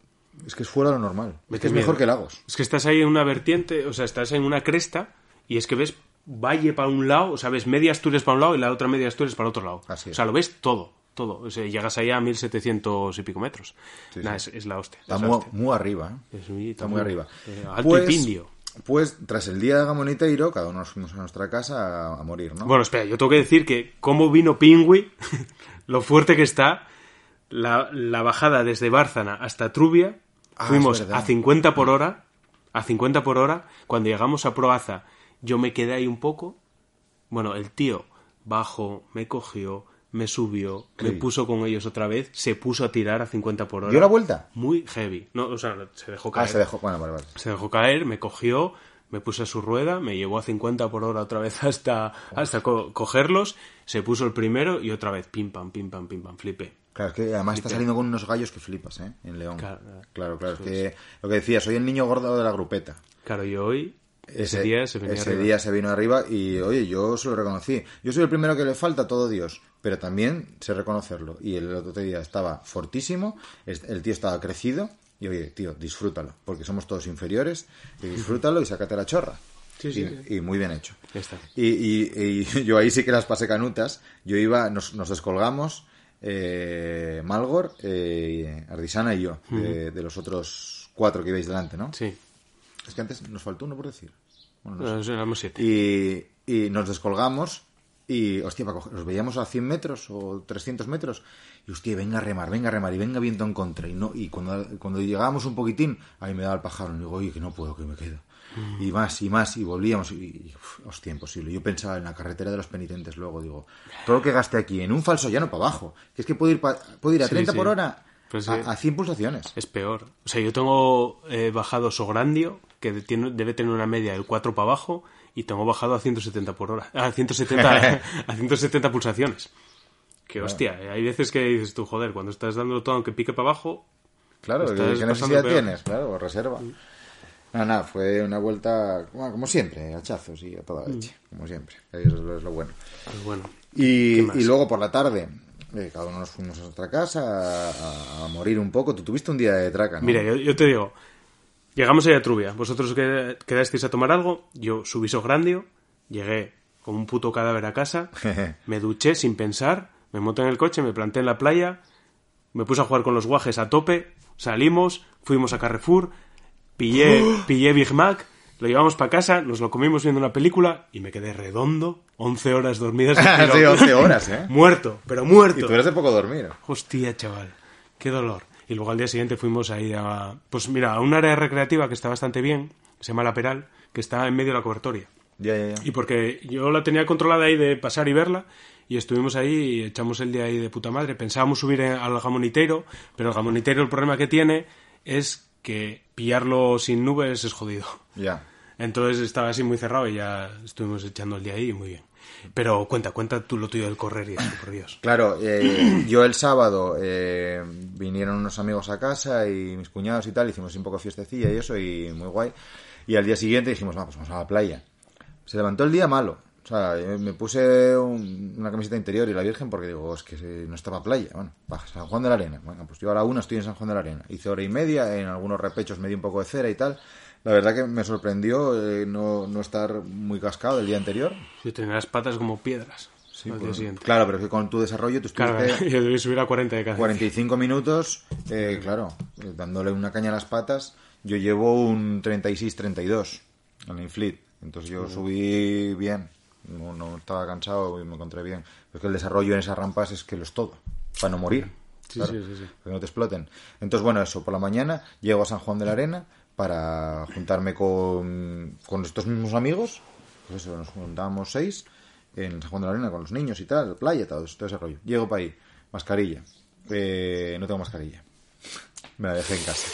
B: Es que es fuera de lo normal. Es que es mejor que Lagos.
C: Es que estás ahí en una vertiente, o sea, estás en una cresta y es que ves valle para un lado, o sea, ves media Asturias para un lado y la otra media Asturias para otro lado.
B: Así es.
C: O sea, lo ves todo, todo. O sea, llegas allá a 1700 y pico metros.
B: Sí,
C: Nada,
B: sí.
C: Es, es la hostia.
B: Está
C: es la
B: muy,
C: hostia.
B: muy arriba, ¿eh?
C: Es muy-
B: Está muy arriba.
C: eh, alto
B: Pues-
C: y pindio.
B: Pues tras el día de Gamoniteiro, cada uno nos fuimos a nuestra casa a, a morir, ¿no?
C: Bueno, espera, yo tengo que decir que cómo vino Pingüi, [laughs] lo fuerte que está, la, la bajada desde Bárcena hasta Trubia,
B: Ah,
C: fuimos a 50 por hora, a 50 por hora, cuando llegamos a Proaza, yo me quedé ahí un poco, bueno, el tío bajó, me cogió, me subió, me puso con ellos otra vez, se puso a tirar a 50 por hora.
B: ¿Dio la vuelta?
C: Muy heavy. No, o sea, se dejó caer.
B: Ah, se dejó. Bueno, vale, vale.
C: Se dejó caer, me cogió, me puse a su rueda, me llevó a 50 por hora otra vez [laughs] hasta, hasta co- cogerlos, se puso el primero y otra vez pim pam, pim pam, pim pam, flipé.
B: Claro, es que además está saliendo con unos gallos que flipas, ¿eh? En León.
C: Claro,
B: Claro, claro. es que lo que decía, soy el niño gordo de la grupeta.
C: Claro, y hoy, ese, día se venía
B: ese día se vino arriba y, oye, yo se lo reconocí. Yo soy el primero que le falta a todo Dios, pero también sé reconocerlo. Y el otro día estaba fortísimo, el tío estaba crecido, y oye, tío, disfrútalo, porque somos todos inferiores, y disfrútalo y sácate la chorra.
C: Sí, sí,
B: y,
C: sí.
B: y muy bien hecho.
C: Ya está.
B: Y, y- y [laughs] yo ahí sí que las pasé canutas. Yo iba, nos, nos descolgamos, eh, Malgor, eh, Ardisana y yo, de, de los otros cuatro que ibais delante, ¿no?
C: Sí,
B: Es que antes nos faltó uno por decir. Bueno, no sé.
C: éramos siete.
B: Y, y nos descolgamos y, hostia, para coger- nos veíamos a 100 metros o 300 metros y, hostia, venga a remar, venga a remar y venga viento en contra. Y, no, y cuando, cuando llegábamos un poquitín, ahí me daba el pájaro y digo, oye, que no puedo, que me quedo. Y más, y más, y volvíamos, y, y, uf, hostia, imposible. Yo pensaba en la carretera de los penitentes luego, digo, todo lo que gaste aquí en un falso llano para abajo, que es que puedo ir, pa- puedo ir a
C: Sí,
B: 30
C: sí.
B: por hora
C: Pues
B: a, a 100 pulsaciones.
C: Es peor. O sea, yo tengo eh, bajado Sograndio, que tiene- debe tener una media de 4 para abajo, y tengo bajado a 170 por hora. A 170, [laughs] a 170 pulsaciones. Que hostia, eh, hay veces que dices tú, joder, cuando estás dándolo todo aunque pique para abajo,
B: Claro, ¿qué necesidad
C: peor.
B: tienes? Claro, reserva. Nada, nada, fue una vuelta, bueno, como siempre, hachazos y a toda leche, como siempre. Eso es lo, bueno.
C: pues bueno.
B: Y luego por la tarde, eh, cada uno nos fuimos a nuestra casa a, morir un poco. Tú tuviste un día de traca, ¿no?
C: Mira, yo, yo te digo, llegamos a Trubia, vosotros que- quedasteis a tomar algo, yo subí Sograndio, llegué como un puto cadáver a casa, [laughs] me duché sin pensar, me monté en el coche, me planté en la playa, me puse a jugar con los guajes a tope, salimos, fuimos a Carrefour, pillé, [gasps] pillé Big Mac, lo llevamos para casa, nos lo comimos viendo una película y me quedé redondo, 11 horas dormidas. [laughs]
B: Sí,
C: tirón.
B: 11 horas, ¿eh? [laughs]
C: Muerto, pero
B: Y
C: muerto.
B: tú eres de poco dormir.
C: Hostia, chaval, qué dolor. Y luego al día siguiente fuimos ahí a, pues mira, a un área recreativa que está bastante bien, se llama La Peral, que está en medio de la cobertoria.
B: Ya, ya, ya.
C: Y porque yo la tenía controlada ahí de pasar y verla, y estuvimos ahí y echamos el día ahí de puta madre. Pensábamos subir al Gamonitero, pero el Gamonitero el problema que tiene es que pillarlo sin nubes es jodido.
B: Ya.
C: Entonces estaba así muy cerrado y ya estuvimos echando el día ahí muy bien. Pero cuenta, cuenta tú lo tuyo del correr y eso, por Dios.
B: Claro, eh, yo el sábado eh, vinieron unos amigos a casa y mis cuñados y tal, hicimos un poco fiestecilla y eso, y muy guay. Y al día siguiente dijimos, vamos, vamos a la playa. Se levantó el día malo. O sea, eh, me puse un- una camiseta interior y la Virgen porque digo, es que eh, no estaba playa. Bueno, San Juan de la Arena. Bueno, pues yo a la una estoy en San Juan de la Arena. Hice hora y media, en algunos repechos me di un poco de cera y tal. La verdad que me sorprendió eh, no, no estar muy cascado el día anterior.
C: Yo tenía las patas como piedras
B: Sí, pues, claro, pero que con tu desarrollo tú
C: Claro,
B: estuviste [laughs]
C: yo debí subir a 40 de cada
B: 45 minutos, eh, claro, eh, dándole una caña a las patas. Yo llevo un 36-32 en el Infleet. Entonces yo subí bien. No, no estaba cansado y me encontré bien. Porque el desarrollo en esas rampas es que lo es todo. Para no morir.
C: Sí,
B: claro,
C: sí, sí, sí.
B: para que no te exploten. Entonces, bueno, eso, por la mañana llego a San Juan de la Arena para juntarme con, con estos mismos amigos. Pues eso, nos juntábamos seis en San Juan de la Arena con los niños y tal, playa, todo, todo ese rollo. Llego para ahí, mascarilla. Eh, no tengo mascarilla. [laughs] Me la dejé en casa.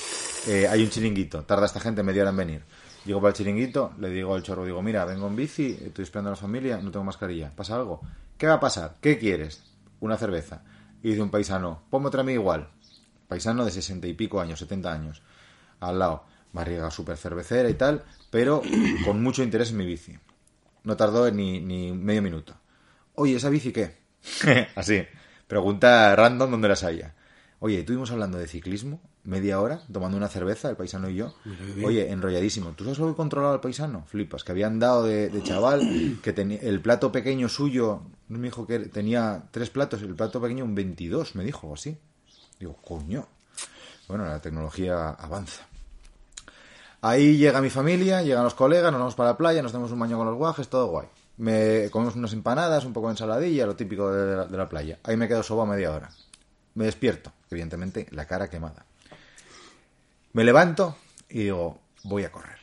B: Eh, hay un chiringuito, tarda esta gente media hora en venir. Llego para el chiringuito, le digo al chorro, digo, mira, vengo en bici, estoy esperando a la familia, no tengo mascarilla. ¿Pasa algo? ¿Qué va a pasar? ¿Qué quieres? Una cerveza. Y dice un paisano, ponme otra a igual. Paisano de sesenta y pico años, 70 años. Al lado, barriga súper cervecera y tal, pero con mucho interés en mi bici. No tardó ni, ni medio minuto. Oye, ¿esa bici qué? [laughs] Así. Pregunta random donde las haya. Oye, estuvimos hablando de ciclismo, media hora, tomando una cerveza, el paisano y yo. Oye, enrolladísimo. ¿Tú sabes lo que controlaba el paisano? Flipas, que habían dado de, de chaval, [clears throat] que tenía el plato pequeño suyo, me dijo que tenía tres platos, el plato pequeño un 22, me dijo, o así. Digo, coño. Bueno, la tecnología avanza. Ahí llega mi familia, llegan los colegas, nos vamos para la playa, nos damos un baño con los guajes, todo guay. Me comemos unas empanadas, un poco de ensaladilla, lo típico de la, de la playa. Ahí me quedo soba media hora. Me despierto, evidentemente, la cara quemada. Me levanto y digo, voy a correr.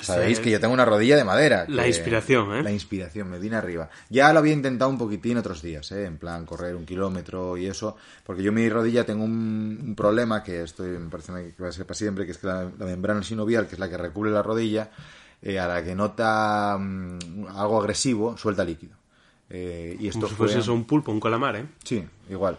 B: Sabéis que yo tengo una rodilla de madera.
C: La inspiración, ¿eh?
B: La inspiración, me vine arriba. Ya lo había intentado un poquitín otros días, ¿eh? En plan, correr un kilómetro y eso. Porque yo mi rodilla tengo un, un problema que estoy, me parece que va a ser para siempre, que es que la, la membrana sinovial, que es la que recubre la rodilla, eh, a la que nota mm, algo agresivo, suelta líquido. Eh, y esto
C: Como si
B: fue-
C: fuese eso un pulpo, un calamar, ¿eh?
B: Sí, igual.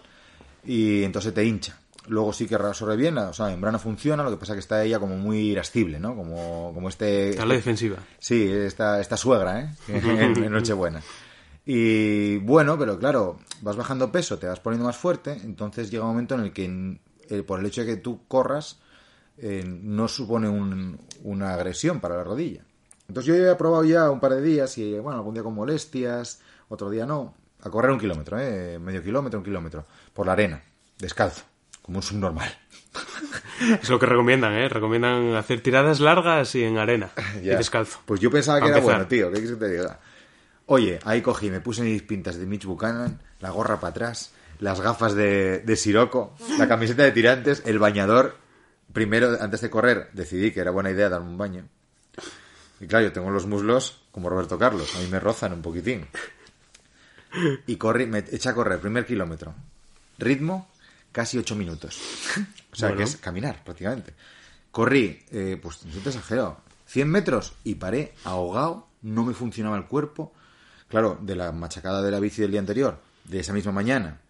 B: Y entonces te hincha. Luego sí que reabsorbe bien, o sea, la membrana funciona, lo que pasa que está ella como muy irascible, ¿no? Como, como este...
C: A la defensiva.
B: Sí, esta, esta suegra, ¿eh? [laughs] En, en Nochebuena. Y bueno, pero claro, vas bajando peso, te vas poniendo más fuerte, entonces llega un momento en el que eh, por el hecho de que tú corras, eh, no supone un- una agresión para la rodilla. Entonces yo ya he probado ya un par de días y bueno, algún día con molestias, otro día no, a correr un kilómetro, ¿eh? medio kilómetro, un kilómetro, por la arena, descalzo, como un subnormal. [laughs]
C: Es lo que recomiendan, ¿eh? Recomiendan hacer tiradas largas y en arena. [laughs] y descalzo.
B: Pues yo pensaba que era bueno, tío. ¿Qué quieres que te diga? Oye, ahí cogí, me puse mis pintas de Mitch Buchanan, la gorra para atrás, las gafas de, de Siroco, la camiseta de tirantes, el bañador. Primero, antes de correr, decidí que era buena idea darme un baño. Y claro, yo tengo los muslos como Roberto Carlos, a mí me rozan un poquitín. Y corrí, me eché a correr, primer kilómetro. Ritmo, casi ocho minutos. O sea,
C: Bueno.
B: que es caminar, prácticamente. Corrí, eh, pues no te exagero, 100 metros y paré ahogado, no me funcionaba el cuerpo. Claro, de la machacada de la bici del día anterior, de esa misma mañana,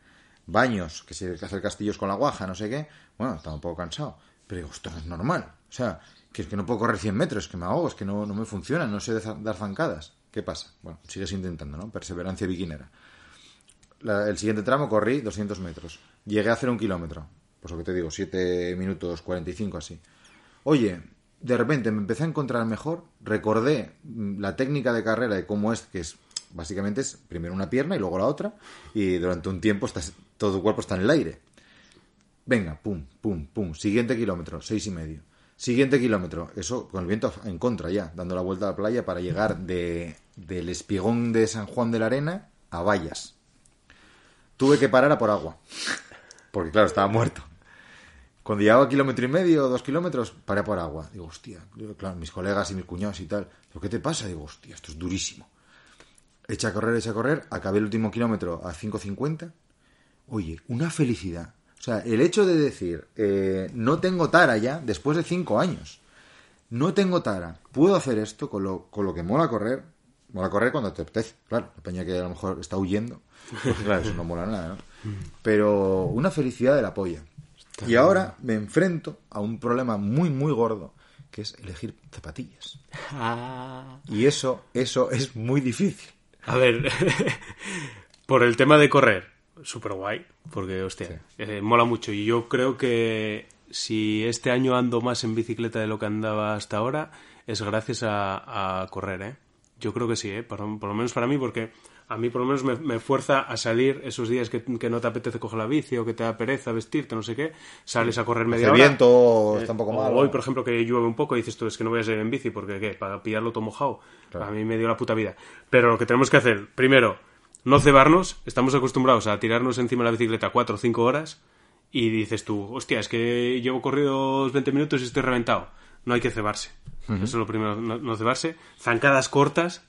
B: baños, que se hacer castillos con la guaja, no sé qué. Bueno, estaba un poco cansado. Pero digo, esto no es normal. O sea, que es que no puedo correr 100 metros, que me ahogo, es que no, no me funciona, no sé de- dar zancadas. ¿Qué pasa? Bueno, sigues intentando, ¿no? Perseverancia biquinera. La- el siguiente tramo corrí 200 metros. Llegué a hacer un kilómetro. Pues lo que te digo, 7 minutos 45 así. Oye, de repente me empecé a encontrar mejor, recordé mm, la técnica de carrera de cómo es, que es básicamente es primero una pierna y luego la otra, y durante un tiempo estás, todo tu cuerpo está en el aire. Venga, pum, pum, pum. Siguiente kilómetro, seis y medio. Siguiente kilómetro, eso con el viento en contra ya, dando la vuelta a la playa para llegar de, del espigón de San Juan de la Arena a Vallas. Tuve que parar a por agua, porque claro, estaba muerto. Cuando llegaba kilómetro y medio dos kilómetros, paré a por agua. Digo, hostia, digo, claro, mis colegas y mis cuñados y tal. ¿Pero qué te pasa? Digo, hostia, esto es durísimo. Echa a correr, echa a correr, acabé el último kilómetro a 5.50. Oye, una felicidad. O sea, el hecho de decir, eh, no tengo tara ya, después de cinco años. No tengo tara. Puedo hacer esto con lo, con lo que mola correr. Mola correr cuando te apetece. Claro, la peña que a lo mejor está huyendo. Pues claro, eso no mola nada, ¿no? Pero una felicidad de la polla. Y ahora me enfrento a un problema muy, muy gordo, que es elegir zapatillas. Y eso, eso es muy difícil.
C: A ver, [laughs] por el tema de correr, súper guay, porque, hostia, eh, mola mucho. Y yo creo que si este año ando más en bicicleta de lo que andaba hasta ahora, es gracias a, a correr, ¿eh? Yo creo que sí, ¿eh? Por, por lo menos para mí, porque a mí por lo menos me, me fuerza a salir esos días que, que no te apetece coger la bici o que te da pereza vestirte, no sé qué, sales a correr media hora.
B: viento,
C: Eh,
B: está un poco mal.
C: Hoy, por ejemplo, que llueve un poco y dices tú, es que no voy a salir en bici porque, ¿qué? Para pillarlo todo mojado. A mí me dio la puta vida. Pero lo que tenemos que hacer, primero, no cebarnos. Estamos acostumbrados a tirarnos encima de la bicicleta cuatro o cinco horas y dices tú, hostia, es que llevo corridos 20 minutos y estoy reventado. No hay que cebarse. Eso es lo primero, no, no cebarse. Zancadas cortas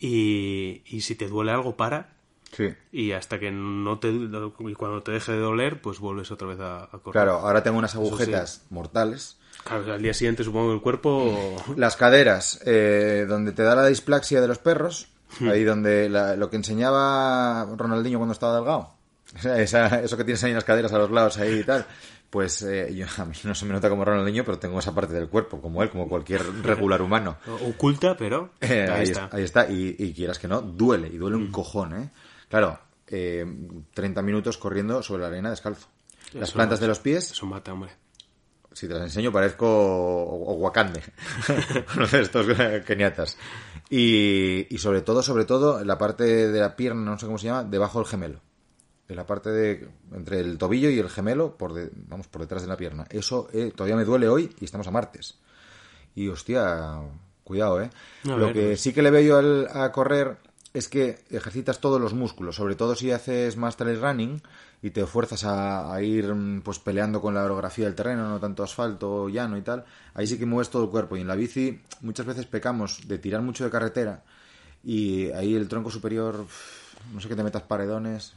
C: y, y si te duele algo, para.
B: Sí.
C: Y hasta que no te... Y cuando te deje de doler, pues vuelves otra vez a, a correr.
B: Claro, ahora tengo unas agujetas mortales.
C: Claro, al día siguiente supongo que el cuerpo...
B: Las caderas, eh, donde te da la displaxia de los perros,
C: Hmm.
B: ahí donde la- lo que enseñaba Ronaldinho cuando estaba delgado, [laughs] esa- eso que tienes ahí en las caderas a los lados ahí y tal, pues eh, yo, [laughs] a mí no se me nota como Ronaldinho, pero tengo esa parte del cuerpo, como él, como cualquier [laughs] regular humano.
C: Oculta, pero... [laughs]
B: Eh,
C: ahí,
B: ahí,
C: está.
B: es- ahí está, y, y quieras que no, duele, y duele un cojón, ¿eh? Claro, eh, 30 minutos corriendo sobre la arena descalzo. Las plantas de los pies
C: Eso mata, hombre.
B: si te las enseño parezco o, o Wakande, uno de estos eh, keniatas. Y, y sobre todo, sobre todo, la parte de la pierna, no sé cómo se llama, debajo del gemelo. En la parte de entre el tobillo y el gemelo, por de- vamos, por detrás de la pierna. Eso eh, todavía me duele hoy y estamos a martes. Y hostia, cuidado, ¿eh?
C: A
B: Lo
C: ver,
B: que
C: pues.
B: sí que le veo yo al- a correr es que ejercitas todos los músculos, sobre todo si haces más trail running y te fuerzas a, a ir mm, pues peleando con la orografía del terreno, no tanto asfalto, llano y tal. Ahí sí que mueves todo el cuerpo y en la bici muchas veces pecamos de tirar mucho de carretera y ahí el tronco superior, no sé que te metas paredones,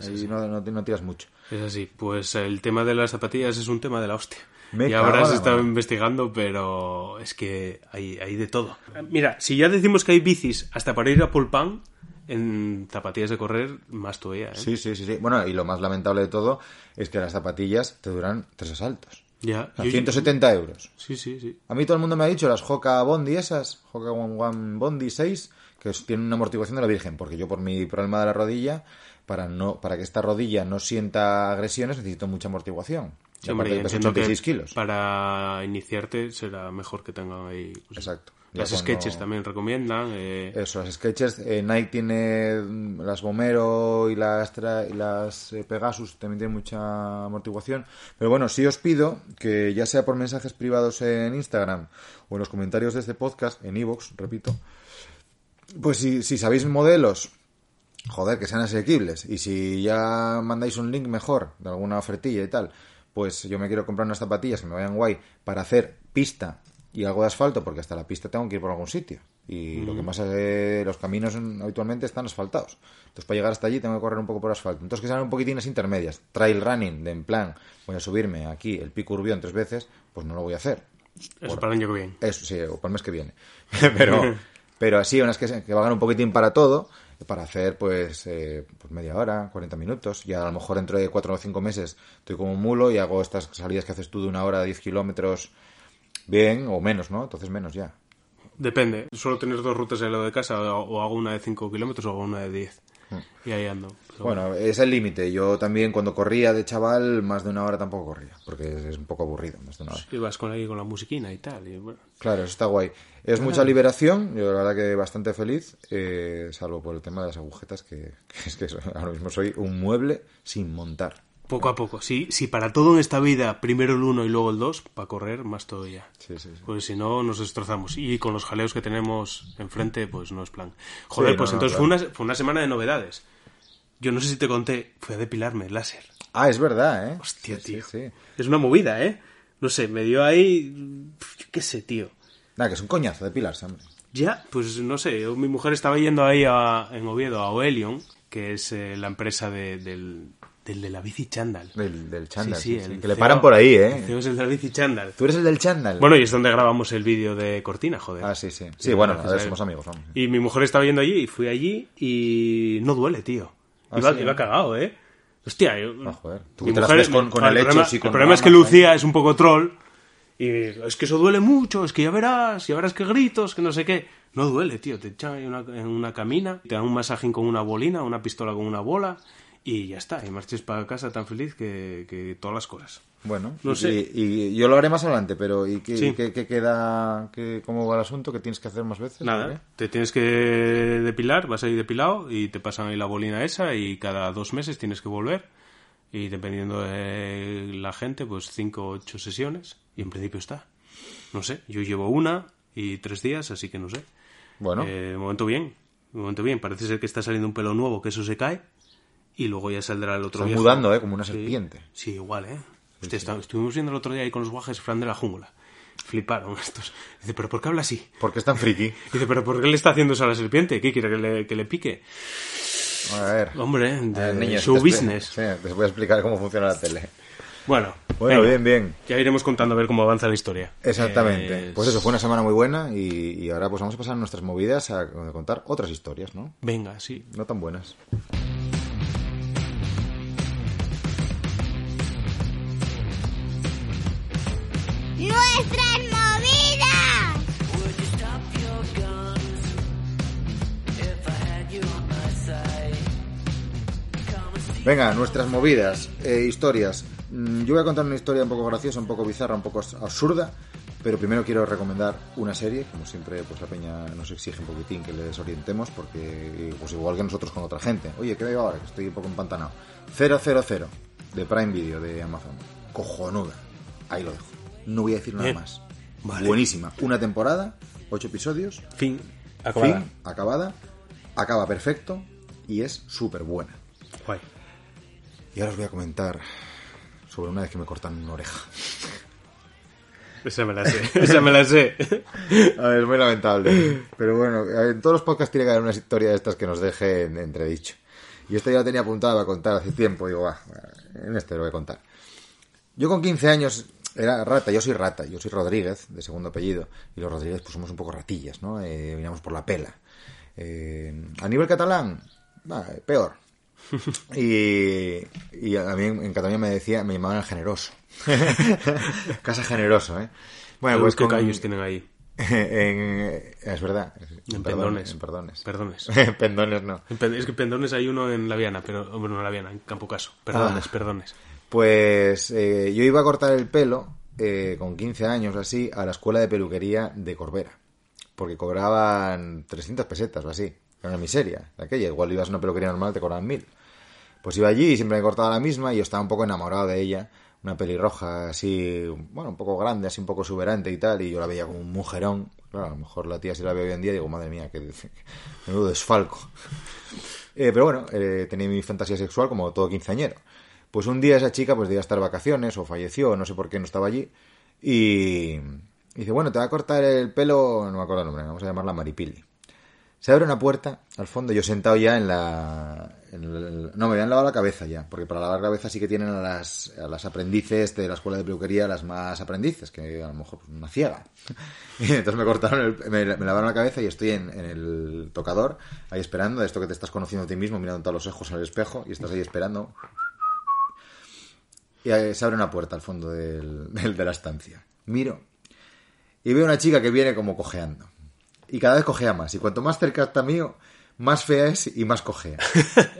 B: ahí no, no, no tiras mucho.
C: Es así. Pues el tema de las zapatillas es un tema de la hostia.
B: Me
C: y ahora estado
B: mano.
C: investigando, pero es que hay, hay de todo. Mira, si ya decimos que hay bicis hasta para ir a Pulpán, en zapatillas de correr, más todavía, ¿eh?
B: Sí, sí, sí, sí. Bueno, y lo más lamentable de todo es que las zapatillas te duran tres asaltos.
C: Ya.
B: A
C: Yo-
B: 170 euros.
C: Sí, sí, sí.
B: A mí todo el mundo me ha dicho las Hoka Bondi esas, Hoka One One Bondi 6, que tienen una amortiguación de la Virgen, porque yo por mi problema de la rodilla, para no para que esta rodilla no sienta agresiones, necesito mucha amortiguación.
C: Sí, hombre,
B: aparte
C: y
B: que peso
C: entiendo que
B: 86 kilos.
C: Para iniciarte será mejor que tengan ahí. pues,
B: Exacto.
C: Las
B: cuando-
C: sketches también recomiendan. eh,
B: Eso, las Skechers, eh, Nike tiene mm, las Bomero y las, tra- y las eh, Pegasus, también tienen mucha amortiguación. Pero bueno, sí os pido que ya sea por mensajes privados en Instagram o en los comentarios de este podcast, en iVoox, repito, pues si, si sabéis modelos, joder, que sean asequibles. Y si ya mandáis un link mejor, de alguna ofertilla y tal, pues yo me quiero comprar unas zapatillas que me vayan guay para hacer pista y algo de asfalto, porque hasta la pista tengo que ir por algún sitio. Y lo que más eh, los caminos en- habitualmente están asfaltados. Entonces, para llegar hasta allí tengo que correr un poco por asfalto. Entonces, que sean un poquitines intermedias. Trail running, de en plan, voy a subirme aquí el pico Urbión tres veces, pues no lo voy a hacer.
C: eso para el año que viene.
B: Eso sí, o para el mes que viene. [laughs] pero, [laughs] pero así, unas que, que valgan un poquitín para todo, para hacer pues, eh, pues media hora, 40 minutos. Y a lo mejor dentro de 4 o 5 meses estoy como un mulo y hago estas salidas que haces tú de una hora, 10 kilómetros, bien o menos, ¿no? Entonces menos ya.
C: Depende. Suelo tener dos rutas en lo de casa, o, o hago una de 5 kilómetros o hago una de 10. Y ahí ando.
B: Bueno, es el límite. Yo también cuando corría de chaval, más de una hora tampoco corría, porque es un poco aburrido, más de una hora.
C: Vas con ahí con la musiquina y tal. Y bueno,
B: Claro, eso está guay. Es mucha liberación, yo la verdad que bastante feliz, eh, salvo por el tema de las agujetas, que, [laughs] que es que ahora mismo soy un mueble sin montar.
C: poco a poco. Si, si para todo en esta vida, primero el 1 y luego el 2, para correr, más todavía.
B: Sí, sí, sí.
C: Pues si no, nos destrozamos. Y con los jaleos que tenemos enfrente, pues no es plan. Joder,
B: Sí,
C: pues
B: no, no,
C: entonces
B: claro.
C: fue, una, fue una semana de novedades. Yo no sé si te conté, fui a depilarme láser.
B: Ah, es verdad, ¿eh?
C: Hostia,
B: Sí,
C: tío.
B: sí.
C: Es una movida, ¿eh? No sé, me dio ahí... Yo qué sé, tío.
B: Nada, que es un coñazo depilarse, hombre.
C: Ya, pues no sé, mi mujer estaba yendo ahí a- en Oviedo a Oelion, que es eh, la empresa de- del, del de la bici chándal.
B: Del, del chándal.
C: Sí, sí, el
B: Que le paran por ahí,
C: El
B: ¿eh?
C: Es el de la bici chándal.
B: Tú eres el del chándal.
C: Bueno, y es donde grabamos el vídeo de Cortina, joder.
B: Ah, sí, sí. Sí, bueno, a ver, somos amigos, vamos.
C: Y mi mujer estaba yendo allí y fui allí y no duele, tío.
B: Ah,
C: iba,
B: sí,
C: iba
B: ¿eh?
C: cagado, ¿eh? Hostia, yo...
B: Ah, joder. Tú te las
C: mujer-
B: ves con- con
C: el problema-
B: y con
C: El problema es que Lucía es un poco troll y es que eso duele mucho, es que ya verás, ya verás que gritos, que no sé qué. No duele, tío. Te echan en una, en una camina, te dan un masajín con una bolina, una pistola con una bola y ya está, y marches para casa tan feliz que, que todas las cosas.
B: Bueno,
C: No sé.
B: y yo lo haré más adelante, pero ¿y qué,
C: Sí.
B: qué- qué queda? qué- ¿Cómo va el asunto? ¿Qué tienes que hacer más veces?
C: Nada, te tienes que depilar, vas a ir depilado y te pasan ahí la bolina esa y cada dos meses tienes que volver y dependiendo de la gente, pues cinco o ocho sesiones y en principio está. No sé, yo llevo una y tres días, así que no sé.
B: Bueno,
C: Eh, momento bien, momento bien. Parece ser que está saliendo un pelo nuevo, que eso se cae y luego ya saldrá el otro
B: estás
C: viejo.
B: mudando, ¿eh? Como una
C: Sí.
B: serpiente.
C: Sí, igual, ¿eh? Está- estuvimos viendo el otro día ahí con los guajes Fran de la jungla. Fliparon estos. Dice, ¿pero por qué habla así?
B: ¿Por qué es tan friki?
C: Dice, ¿pero por qué le está haciendo eso a la serpiente? ¿Qué quiere que le, que le pique?
B: A ver.
C: Hombre, de
B: A niños,
C: show business.
B: Sí, les voy a explicar cómo funciona la tele.
C: Bueno,
B: Bueno,
C: venga,
B: bien, bien.
C: Ya iremos contando a ver cómo avanza la historia.
B: Exactamente.
C: Eh,
B: Pues eso, fue una semana muy buena y, y ahora pues vamos a pasar nuestras movidas a, a contar otras historias, ¿no?
C: Venga, sí.
B: No tan buenas.
E: ¡Nuestras movidas!
B: Venga, nuestras movidas, eh, historias. Mm, Yo voy a contar una historia un poco graciosa, un poco bizarra, un poco absurda, pero primero quiero recomendar una serie, como siempre pues la peña nos exige un poquitín que les orientemos, porque pues igual que nosotros con otra gente. Oye, ¿qué veo ahora? Que estoy un poco empantanado. 000 de Prime Video de Amazon. Cojonuda. Ahí lo dejo. No voy a decir nada
C: Bien.
B: más.
C: Vale.
B: Buenísima. Una temporada, ocho episodios,
C: Fin. Acabada.
B: fin, acabada, acaba perfecto y es súper buena.
C: Guay.
B: Y ahora os voy a comentar sobre una vez que me cortan una oreja.
C: Esa me la sé. Esa me la sé. [laughs]
B: A ver, es muy lamentable. Pero bueno, en todos los podcasts tiene que haber una historia de estas que nos deje en entredicho. Y esta ya la tenía apuntada a contar hace tiempo. Digo, va, en este lo voy a contar. Yo con 15 años era rata, yo soy rata, yo soy Rodríguez, de segundo apellido, y los Rodríguez pues somos un poco ratillas, ¿no? Eh, miramos por la pela. Eh, a nivel catalán, bah, peor. [laughs] Y, y a mí en Cataluña me decía, me llamaban el generoso. [laughs] Casa generoso, ¿eh? Bueno, pues
C: ¿Qué
B: con-
C: callos tienen ahí? [laughs]
B: en, es verdad.
C: En pendones.
B: En perdones.
C: Perdones.
B: En pendones no.
C: En Es que pendones hay uno en La Viana, pero bueno, no en La Viana, en Campo Caso. Perdones,
B: Ah.
C: perdones.
B: Pues eh, yo iba a cortar el pelo eh, con 15 años así a la escuela de peluquería de Corbera. Porque cobraban 300 pesetas o así. Era una miseria. de Aquella, igual ibas a una peluquería normal te cobraban 1000. Pues iba allí y siempre me cortaba la misma y yo estaba un poco enamorado de ella. Una pelirroja así, bueno, un poco grande, así un poco exuberante y tal. Y yo la veía como un mujerón. Claro, a lo mejor la tía si la ve hoy en día digo, madre mía, que [laughs] menudo desfalco. [laughs] Eh, pero bueno, eh, tenía mi fantasía sexual como todo quinceañero. Pues un día esa chica pues debía estar vacaciones o falleció, no sé por qué no estaba allí. Y, y dice, bueno, te va a cortar el pelo, no me acuerdo el nombre, vamos a llamarla Maripili. Se abre una puerta, al fondo yo sentado ya en la... no, me habían lavado la cabeza ya, porque para lavar la cabeza sí que tienen a las, a aprendices de la escuela de peluquería, las más aprendices, que a lo mejor una ciega. [laughs] Entonces me cortaron, el- me, lavaron la cabeza y estoy en, el tocador, ahí esperando, de esto que te estás conociendo a ti mismo, mirando todos los ojos el espejo, y estás ahí esperando. Y se abre una puerta al fondo del, [laughs] del- de la estancia. Miro y veo una chica que viene como cojeando. Y cada vez cojea más. Y cuanto más cerca está mío, más fea es y más cojea.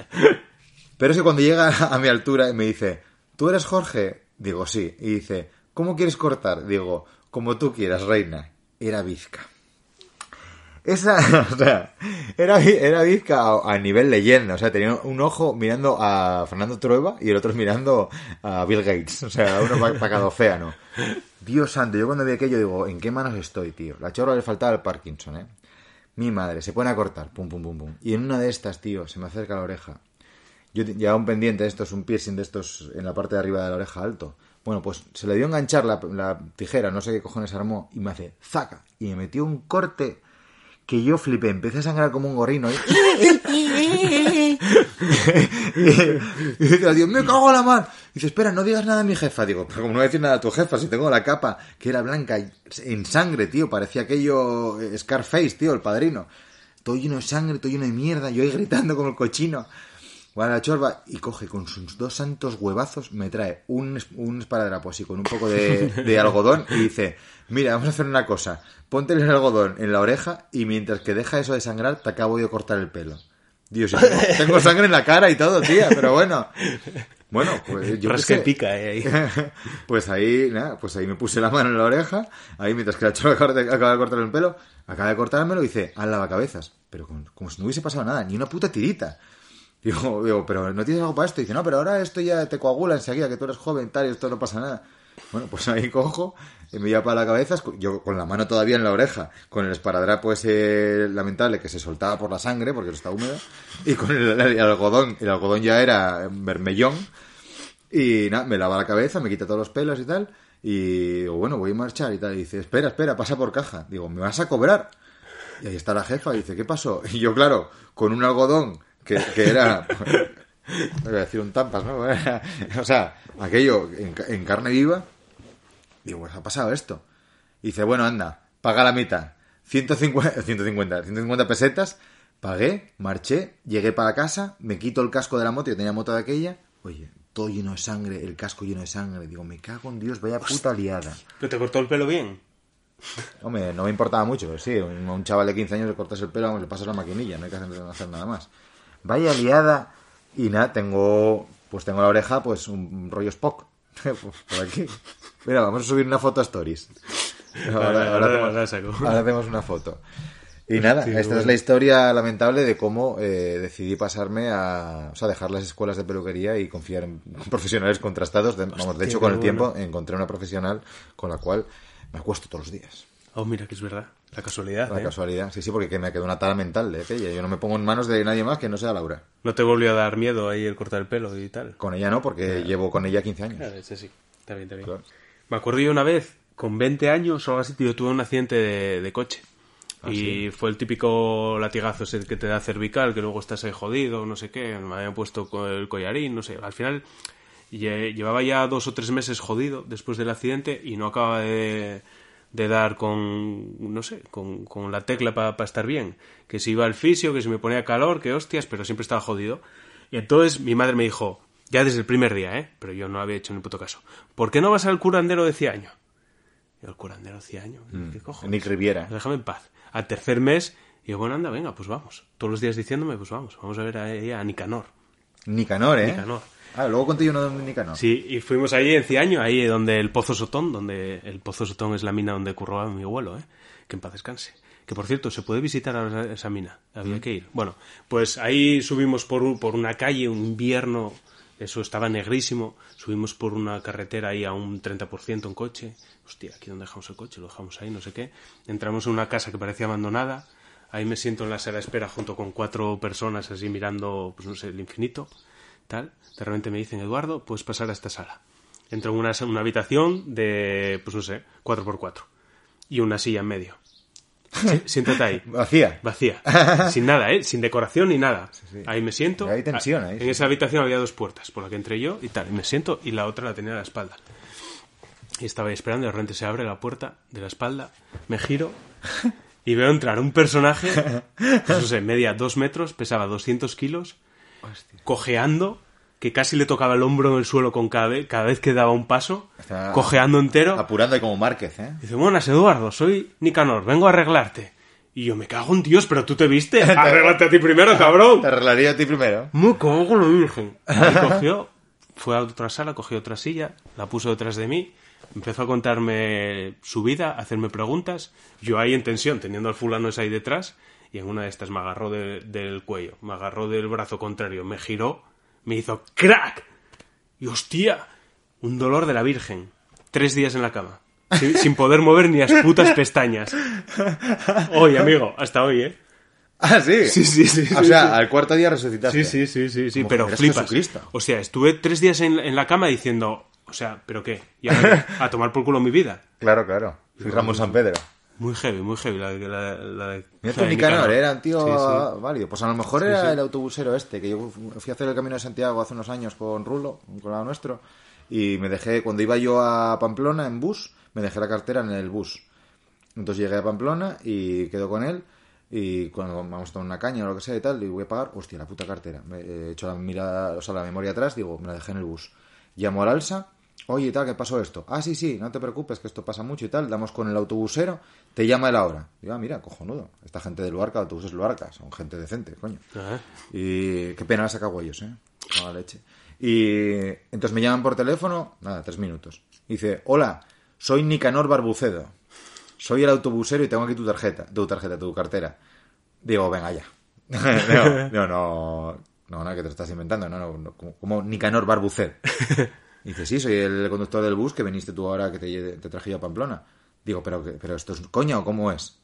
B: [laughs] Pero es que cuando llega a mi altura y me dice, ¿tú eres Jorge? Digo, sí. Y dice, ¿cómo quieres cortar? Digo, como tú quieras, reina. Era Vizca. Esa, [laughs] o sea, era, era Vizca a, a nivel leyenda. O sea, tenía un ojo mirando a Fernando Trueba y el otro mirando a Bill Gates. O sea, uno para cada océano. Dios santo, yo cuando vi aquello digo, ¿en qué manos estoy, tío? La chorra le faltaba el Parkinson, ¿eh? Mi madre, se pone a cortar, pum, pum, pum, pum. Y en una de estas, tío, se me acerca la oreja. Yo llevaba un pendiente de estos, un piercing de estos en la parte de arriba de la oreja alto. Bueno, pues se le dio a enganchar la, la tijera, no sé qué cojones armó, y me hace zaca. Y me metió un corte que yo flipé. Empecé a sangrar como un gorrino. ¿eh? [laughs] y dice, Dios, me cago en la mar. Y dice, espera, no digas nada a mi jefa. Digo, pero como no voy a decir nada a tu jefa, si tengo la capa que era blanca en sangre, tío. Parecía aquello eh, Scarface, tío, el padrino. Todo lleno de sangre, todo lleno de mierda. Yo ahí gritando como el cochino. Va a la chorba y coge con sus dos santos huevazos, me trae un, un esparadrapo así con un poco de, de algodón y dice, mira, vamos a hacer una cosa, ponte el algodón en la oreja y mientras que deja eso de sangrar te acabo de cortar el pelo. Dios, tengo, [laughs] tengo sangre en la cara y todo, tía, pero bueno. Bueno, pues yo
C: y
B: sé.
C: pica, eh, ahí. [laughs]
B: pues ahí, nada, pues ahí me puse la mano en la oreja, ahí mientras que la chava acaba de, cortarme el pelo, acaba de cortármelo y dice, al lavacabezas. Pero como, como si no hubiese pasado nada, ni una puta tirita. Digo, digo, pero ¿no tienes algo para esto? Y dice, no, pero ahora esto ya te coagula enseguida, que tú eres joven, tal, y esto no pasa nada. Bueno, pues ahí cojo, me lleva para la cabeza, yo con la mano todavía en la oreja, con el esparadrapo ese lamentable que se soltaba por la sangre, porque está húmedo, y con el, el algodón, el algodón ya era vermellón, y nada, me lava la cabeza, me quita todos los pelos y tal, y digo, bueno, voy a marchar y tal, y dice, espera, espera, pasa por caja. Digo, ¿me vas a cobrar? Y ahí está la jefa y dice, ¿qué pasó? Y yo, claro, con un algodón que, que era... Voy a decir un tampas, ¿no? [laughs] o sea, aquello en, ca- en carne viva. Digo, pues ha pasado esto. Y dice, bueno, anda, paga la mitad. 150, 150, 150 pesetas. Pagué, marché, llegué para casa, me quito el casco de la moto, yo tenía moto de aquella. Oye, todo lleno de sangre, el casco lleno de sangre. Digo, me cago en Dios, vaya puta liada.
C: ¿Pero te cortó el pelo bien? [laughs]
B: Hombre, no me importaba mucho, pero sí, un, un chaval de 15 años le cortas el pelo, vamos, le pasas la maquinilla, no hay que no hacer nada más. Vaya liada. Y nada, tengo, pues tengo la oreja, pues un rollo Spock. [laughs] Por aquí. Mira, vamos a subir una foto a Stories. Ahora,
C: Ahora-
B: ahora
C: ahora
B: hacemos-
C: la saco.
B: ahora hacemos una foto. Y [laughs] nada,
C: Hostia,
B: esta es la historia lamentable de cómo eh, decidí pasarme a... O sea, dejar las escuelas de peluquería y confiar en [laughs] profesionales contrastados. De, vamos, de
C: Hostia,
B: hecho, con el
C: bueno.
B: tiempo encontré una profesional con la cual me acuesto todos los días.
C: Oh, mira que es verdad. La casualidad,
B: La
C: ¿eh?
B: casualidad. Sí, sí, porque que me quedó una tala mental de aquella. Yo no me pongo en manos de nadie más que no sea Laura.
C: No te volvió a dar miedo ahí el cortar el pelo y tal.
B: Con ella no, porque llevo con ella 15 años.
C: Claro, ese sí. Está bien, está bien.
B: Claro.
C: Me acuerdo yo una vez, con 20 años o algo así, tío, tuve un accidente de, de coche.
B: Ah,
C: y fue el típico latigazo ese que te da cervical, que luego estás ahí jodido, no sé qué. Me habían puesto el collarín, no sé. Al final lle- llevaba ya dos o tres meses jodido después del accidente y no acababa de, de dar con, no sé, con, con la tecla para estar bien. Que si iba al fisio, que si me ponía calor, que hostias, pero siempre estaba jodido. Y entonces mi madre me dijo, ya desde el primer día, ¿eh? Pero yo no había hecho ni puto caso. ¿Por qué no vas al curandero de Ciaño? Y el curandero de Ciaño, ¿qué cojones?
B: Nick Riviera.
C: Déjame en paz. Al tercer mes, y yo, bueno, anda, venga, pues vamos. Todos los días diciéndome, pues vamos, vamos a ver a ella, a Nicanor.
B: Nicanor, ¿eh?
C: Nicanor.
B: Ah, luego conté yo uno de Nicanor.
C: Sí, y fuimos ahí en Ciaño, ahí donde el Pozo Sotón, donde el Pozo Sotón es la mina donde curraba mi abuelo, ¿eh? Que en paz descanse. Que por cierto, se puede visitar ahora esa mina. Había que ir. Bueno, pues ahí subimos por, por una calle, un invierno, eso estaba negrísimo. Subimos por una carretera ahí a un 30% en coche. Hostia, aquí donde dejamos el coche, lo dejamos ahí, no sé qué. Entramos en una casa que parecía abandonada. Ahí me siento en la sala de espera junto con cuatro personas así mirando, pues no sé, el infinito tal, de repente me dicen, Eduardo, puedes pasar a esta sala. Entro en una, una habitación de, pues no sé, 4x4 y una silla en medio. Sí, [laughs] siéntate ahí.
B: Vacía.
C: Vacía. [laughs] Sin nada, ¿eh? Sin decoración ni nada.
B: sí.
C: Ahí me siento.
B: Hay tensión
C: Ah,
B: ahí,
C: En esa habitación había dos puertas, por la que entré yo y tal. Y me siento y la otra la tenía a la espalda. Y estaba ahí esperando y de repente se abre la puerta de la espalda, me giro [laughs] y veo entrar un personaje, pues no sé, media dos metros, pesaba 200 kilos, cojeando, que casi le tocaba el hombro en el suelo con cada vez, cada vez que daba un paso,
B: Está
C: cojeando entero.
B: Apurando como Márquez, ¿eh?
C: Dice, buenas, Eduardo, soy Nicanor, vengo a arreglarte. Y yo, me cago en Dios, pero tú te viste. [laughs] Arréglate a ti primero, cabrón.
B: Te arreglaría a ti primero.
C: Me cago en la virgen. Y cogió, fue a otra sala, cogió otra silla, la puso detrás de mí, empezó a contarme su vida, a hacerme preguntas. Yo ahí en tensión, teniendo al fulano ese ahí detrás, y en una de estas me agarró de- del cuello, me agarró del brazo contrario, me giró, me hizo ¡crack! Y hostia, un dolor de la virgen. Tres días en la cama. Sin, [laughs] sin poder mover ni las putas pestañas. Hoy, amigo, hasta hoy, ¿eh?
B: Ah, sí.
C: Sí, sí, sí,
B: O
C: sí,
B: sea,
C: sí.
B: al cuarto día resucitaste.
C: Sí, sí, sí, sí, sí,
B: Como
C: pero flipas.
B: Jesucristo.
C: O sea, estuve tres días en, en la cama diciendo, o sea, ¿pero qué? Y ahora a tomar por culo mi vida.
B: Claro, claro. Soy Ramón San Pedro.
C: Muy heavy, muy heavy la, la, la de...
B: Mira
C: la de
B: Nicanor, era un tío
C: Sí, sí.
B: válido. Pues a lo mejor
C: Sí,
B: era el autobusero este, que yo fui a hacer el Camino de Santiago hace unos años con Rulo, un colega nuestro, y me dejé, cuando iba yo a Pamplona en bus, me dejé la cartera en el bus. Entonces llegué a Pamplona y quedo con él, y cuando vamos a tomar una caña o lo que sea y tal, y voy a pagar, hostia, la puta cartera. Me he hecho la mirada, o sea, la memoria atrás, digo, me la dejé en el bus. Llamo al Alsa, Oye, tal, ¿qué pasó esto? Ah, sí, sí, no te preocupes, que esto pasa mucho y tal. Damos con el autobusero, te llama él ahora. Digo, ah, mira, cojonudo. Esta gente de Luarca, autobuses Luarca, son gente decente, coño. Y qué pena la saca ellos, ¿eh? Mala leche. Y entonces me llaman por teléfono, nada, tres minutos. Dice, hola, soy Nicanor Barbucedo. Soy el autobusero y tengo aquí tu tarjeta, tu tarjeta, tu cartera. Digo, venga ya. [laughs] no, no, no, no, no, que te lo estás inventando, no, no, no, como, como Nicanor Barbucedo. [laughs] Dice, sí, soy el conductor del bus que viniste tú ahora que te, te traje yo a Pamplona. Digo, pero, que- pero esto es coña o cómo es.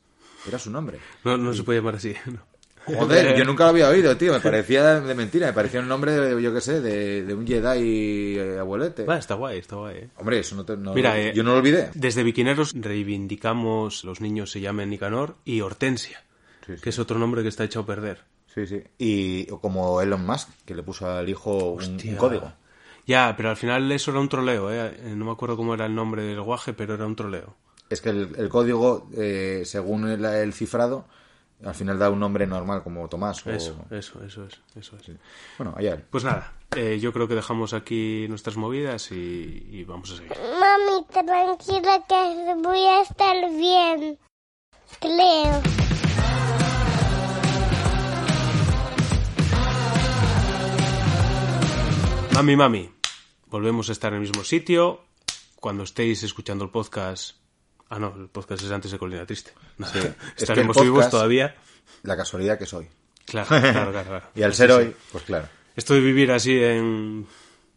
B: Era su nombre.
C: No, no se puede llamar así. [laughs] no.
B: Joder, yo nunca lo había oído, tío. Me parecía de mentira. Me parecía un nombre, de, yo qué sé, de, de un Jedi eh, abuelete.
C: Va, está guay, está guay. ¿eh?
B: Hombre, eso no, te, no-
C: Mira, eh,
B: yo no lo olvidé.
C: Desde Biquineros reivindicamos los niños se llamen Nicanor y Hortensia,
B: Sí, sí.
C: que es otro nombre que está hecho a perder.
B: Sí, sí. Y como Elon Musk, que le puso al hijo un, código.
C: Ya, pero al final eso era un troleo, ¿eh? Eh, No me acuerdo cómo era el nombre del guaje, pero era un troleo.
B: Es que el, el código, eh, según el, el cifrado, al final da un nombre normal, como Tomás. O...
C: Eso, eso, eso es, eso es.
B: Bueno, allá.
C: Pues nada, eh, yo creo que dejamos aquí nuestras movidas y, y vamos a seguir.
E: Mami, tranquila que voy a estar bien. Creo.
C: Mami, mami, volvemos a estar en el mismo sitio. Cuando estéis escuchando el podcast... Ah, no, el podcast es antes de Colina Triste. No,
B: Sí. [laughs] Es que el
C: Estaremos vivos todavía.
B: La casualidad que soy.
C: Claro, claro, claro. claro. [laughs]
B: Y al ser hoy, pues claro.
C: Esto de vivir así en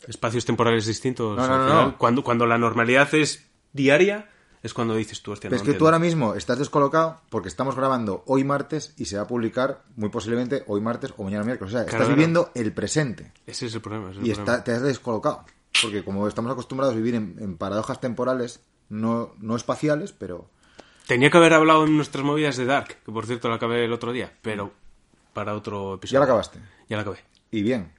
C: espacios temporales distintos,
B: No,
C: al
B: no, no,
C: final,
B: no.
C: Cuando, cuando la normalidad es diaria, es cuando dices tú, hostia,
B: es que tú ahora mismo estás descolocado porque estamos grabando hoy martes y se va a publicar muy posiblemente hoy martes o mañana miércoles. O sea,
C: Claro,
B: estás viviendo el presente
C: Ese es el problema. ese es el
B: y
C: problema.
B: está, te has descolocado. Porque como estamos acostumbrados a vivir en, en paradojas temporales, no, no espaciales, pero...
C: Tenía que haber hablado en nuestras movidas de Dark, que por cierto la acabé el otro día, pero para otro episodio.
B: Ya la acabaste.
C: Ya la acabé.
B: Y bien.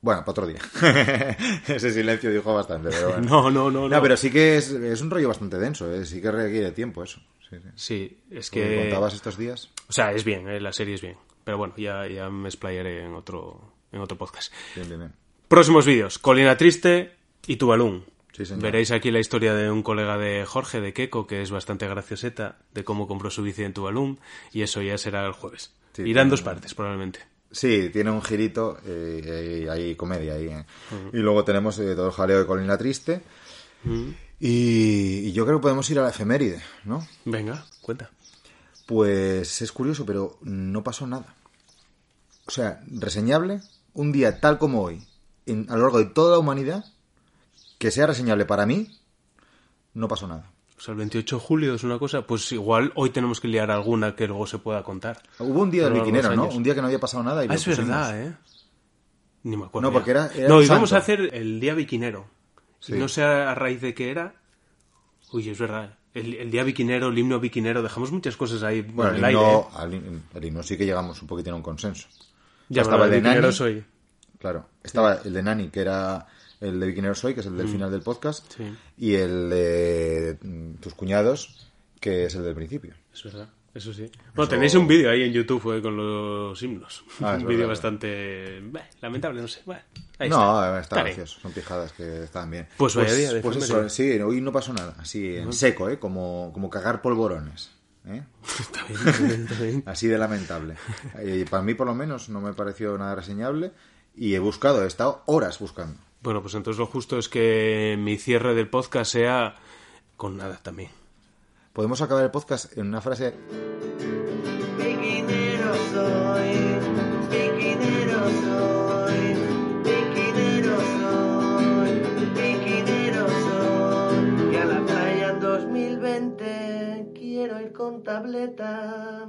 B: Bueno, para otro día. [laughs] Ese silencio dijo bastante, pero bueno. [laughs]
C: No, no, no, no.
B: No, pero sí que es, es un rollo bastante denso, ¿eh? sí que requiere tiempo eso. Sí, sí.
C: Sí, es
B: que... contabas estos días.
C: O sea, es bien, eh, la serie es bien. Pero bueno, ya, ya me explayaré en otro, en otro podcast.
B: Bien, bien, bien.
C: Próximos vídeos. Colina Triste y Tubalún.
B: Sí.
C: Veréis aquí la historia de un colega de Jorge, de Keco, que es bastante gracioseta, de cómo compró su bici en Tubalún. Y eso ya será el jueves.
B: Sí,
C: Irá en
B: tiene-
C: dos partes, probablemente.
B: Sí, tiene un girito, eh, hay, hay comedia ahí. ¿eh? Y luego tenemos eh, todo el jaleo de Colina Triste. y, y yo creo que podemos ir a la efeméride, ¿no?
C: Venga, cuenta.
B: Pues es curioso, pero no pasó nada. O sea, reseñable, un día tal como hoy, en- a lo largo de toda la humanidad, que sea reseñable para mí, no pasó nada.
C: O sea, el 28 de julio es una cosa, pues igual hoy tenemos que liar alguna que luego se pueda contar.
B: Hubo un día del biquinero, ¿no? Un día que no había pasado nada y
C: Ah, es
B: pusimos.
C: verdad, ¿eh? Ni me acuerdo.
B: No, porque era- era
C: no,
B: el
C: íbamos
B: santo.
C: a hacer el día biquinero. Y
B: Sí.
C: no sé a raíz de qué era. Uy, es verdad. El, el día biquinero, el himno biquinero, dejamos muchas cosas ahí
B: Bueno,
C: en
B: el
C: el aire.
B: himno,
C: ¿eh?
B: al el himno sí que llegamos un poquitín a un consenso.
C: Ya,
B: estaba
C: bueno,
B: el
C: biquinero
B: Nani.
C: soy.
B: Claro. Estaba el de Nani, que era el de Biquinero Soy, que es el del final del podcast.
C: Mm. Sí.
B: Y el de mm, tus cuñados, que es el del principio.
C: Es verdad. Eso sí. Bueno, tenéis un vídeo ahí en YouTube eh, con los himnos.
B: Ah,
C: un vídeo bastante bah, lamentable, no sé. Ahí
B: no,
C: está.
B: está,
C: Está
B: gracioso. Son pijadas que estaban bien.
C: Pues día de
B: pues eso, sí, hoy no pasó nada. Así, en seco, ¿eh? Como, como cagar polvorones. ¿eh? [laughs]
C: Está bien, está bien, está bien.
B: Así de lamentable. Eh, para mí, por lo menos, no me pareció nada reseñable. Y he buscado, he estado horas buscando.
C: Bueno, pues entonces lo justo es que mi cierre del podcast sea con nada también.
B: Podemos acabar el podcast en una frase.
D: Piquinero soy, piquinero soy, piquinero soy, piquinero soy. Y a la playa en 2020 quiero ir con tableta.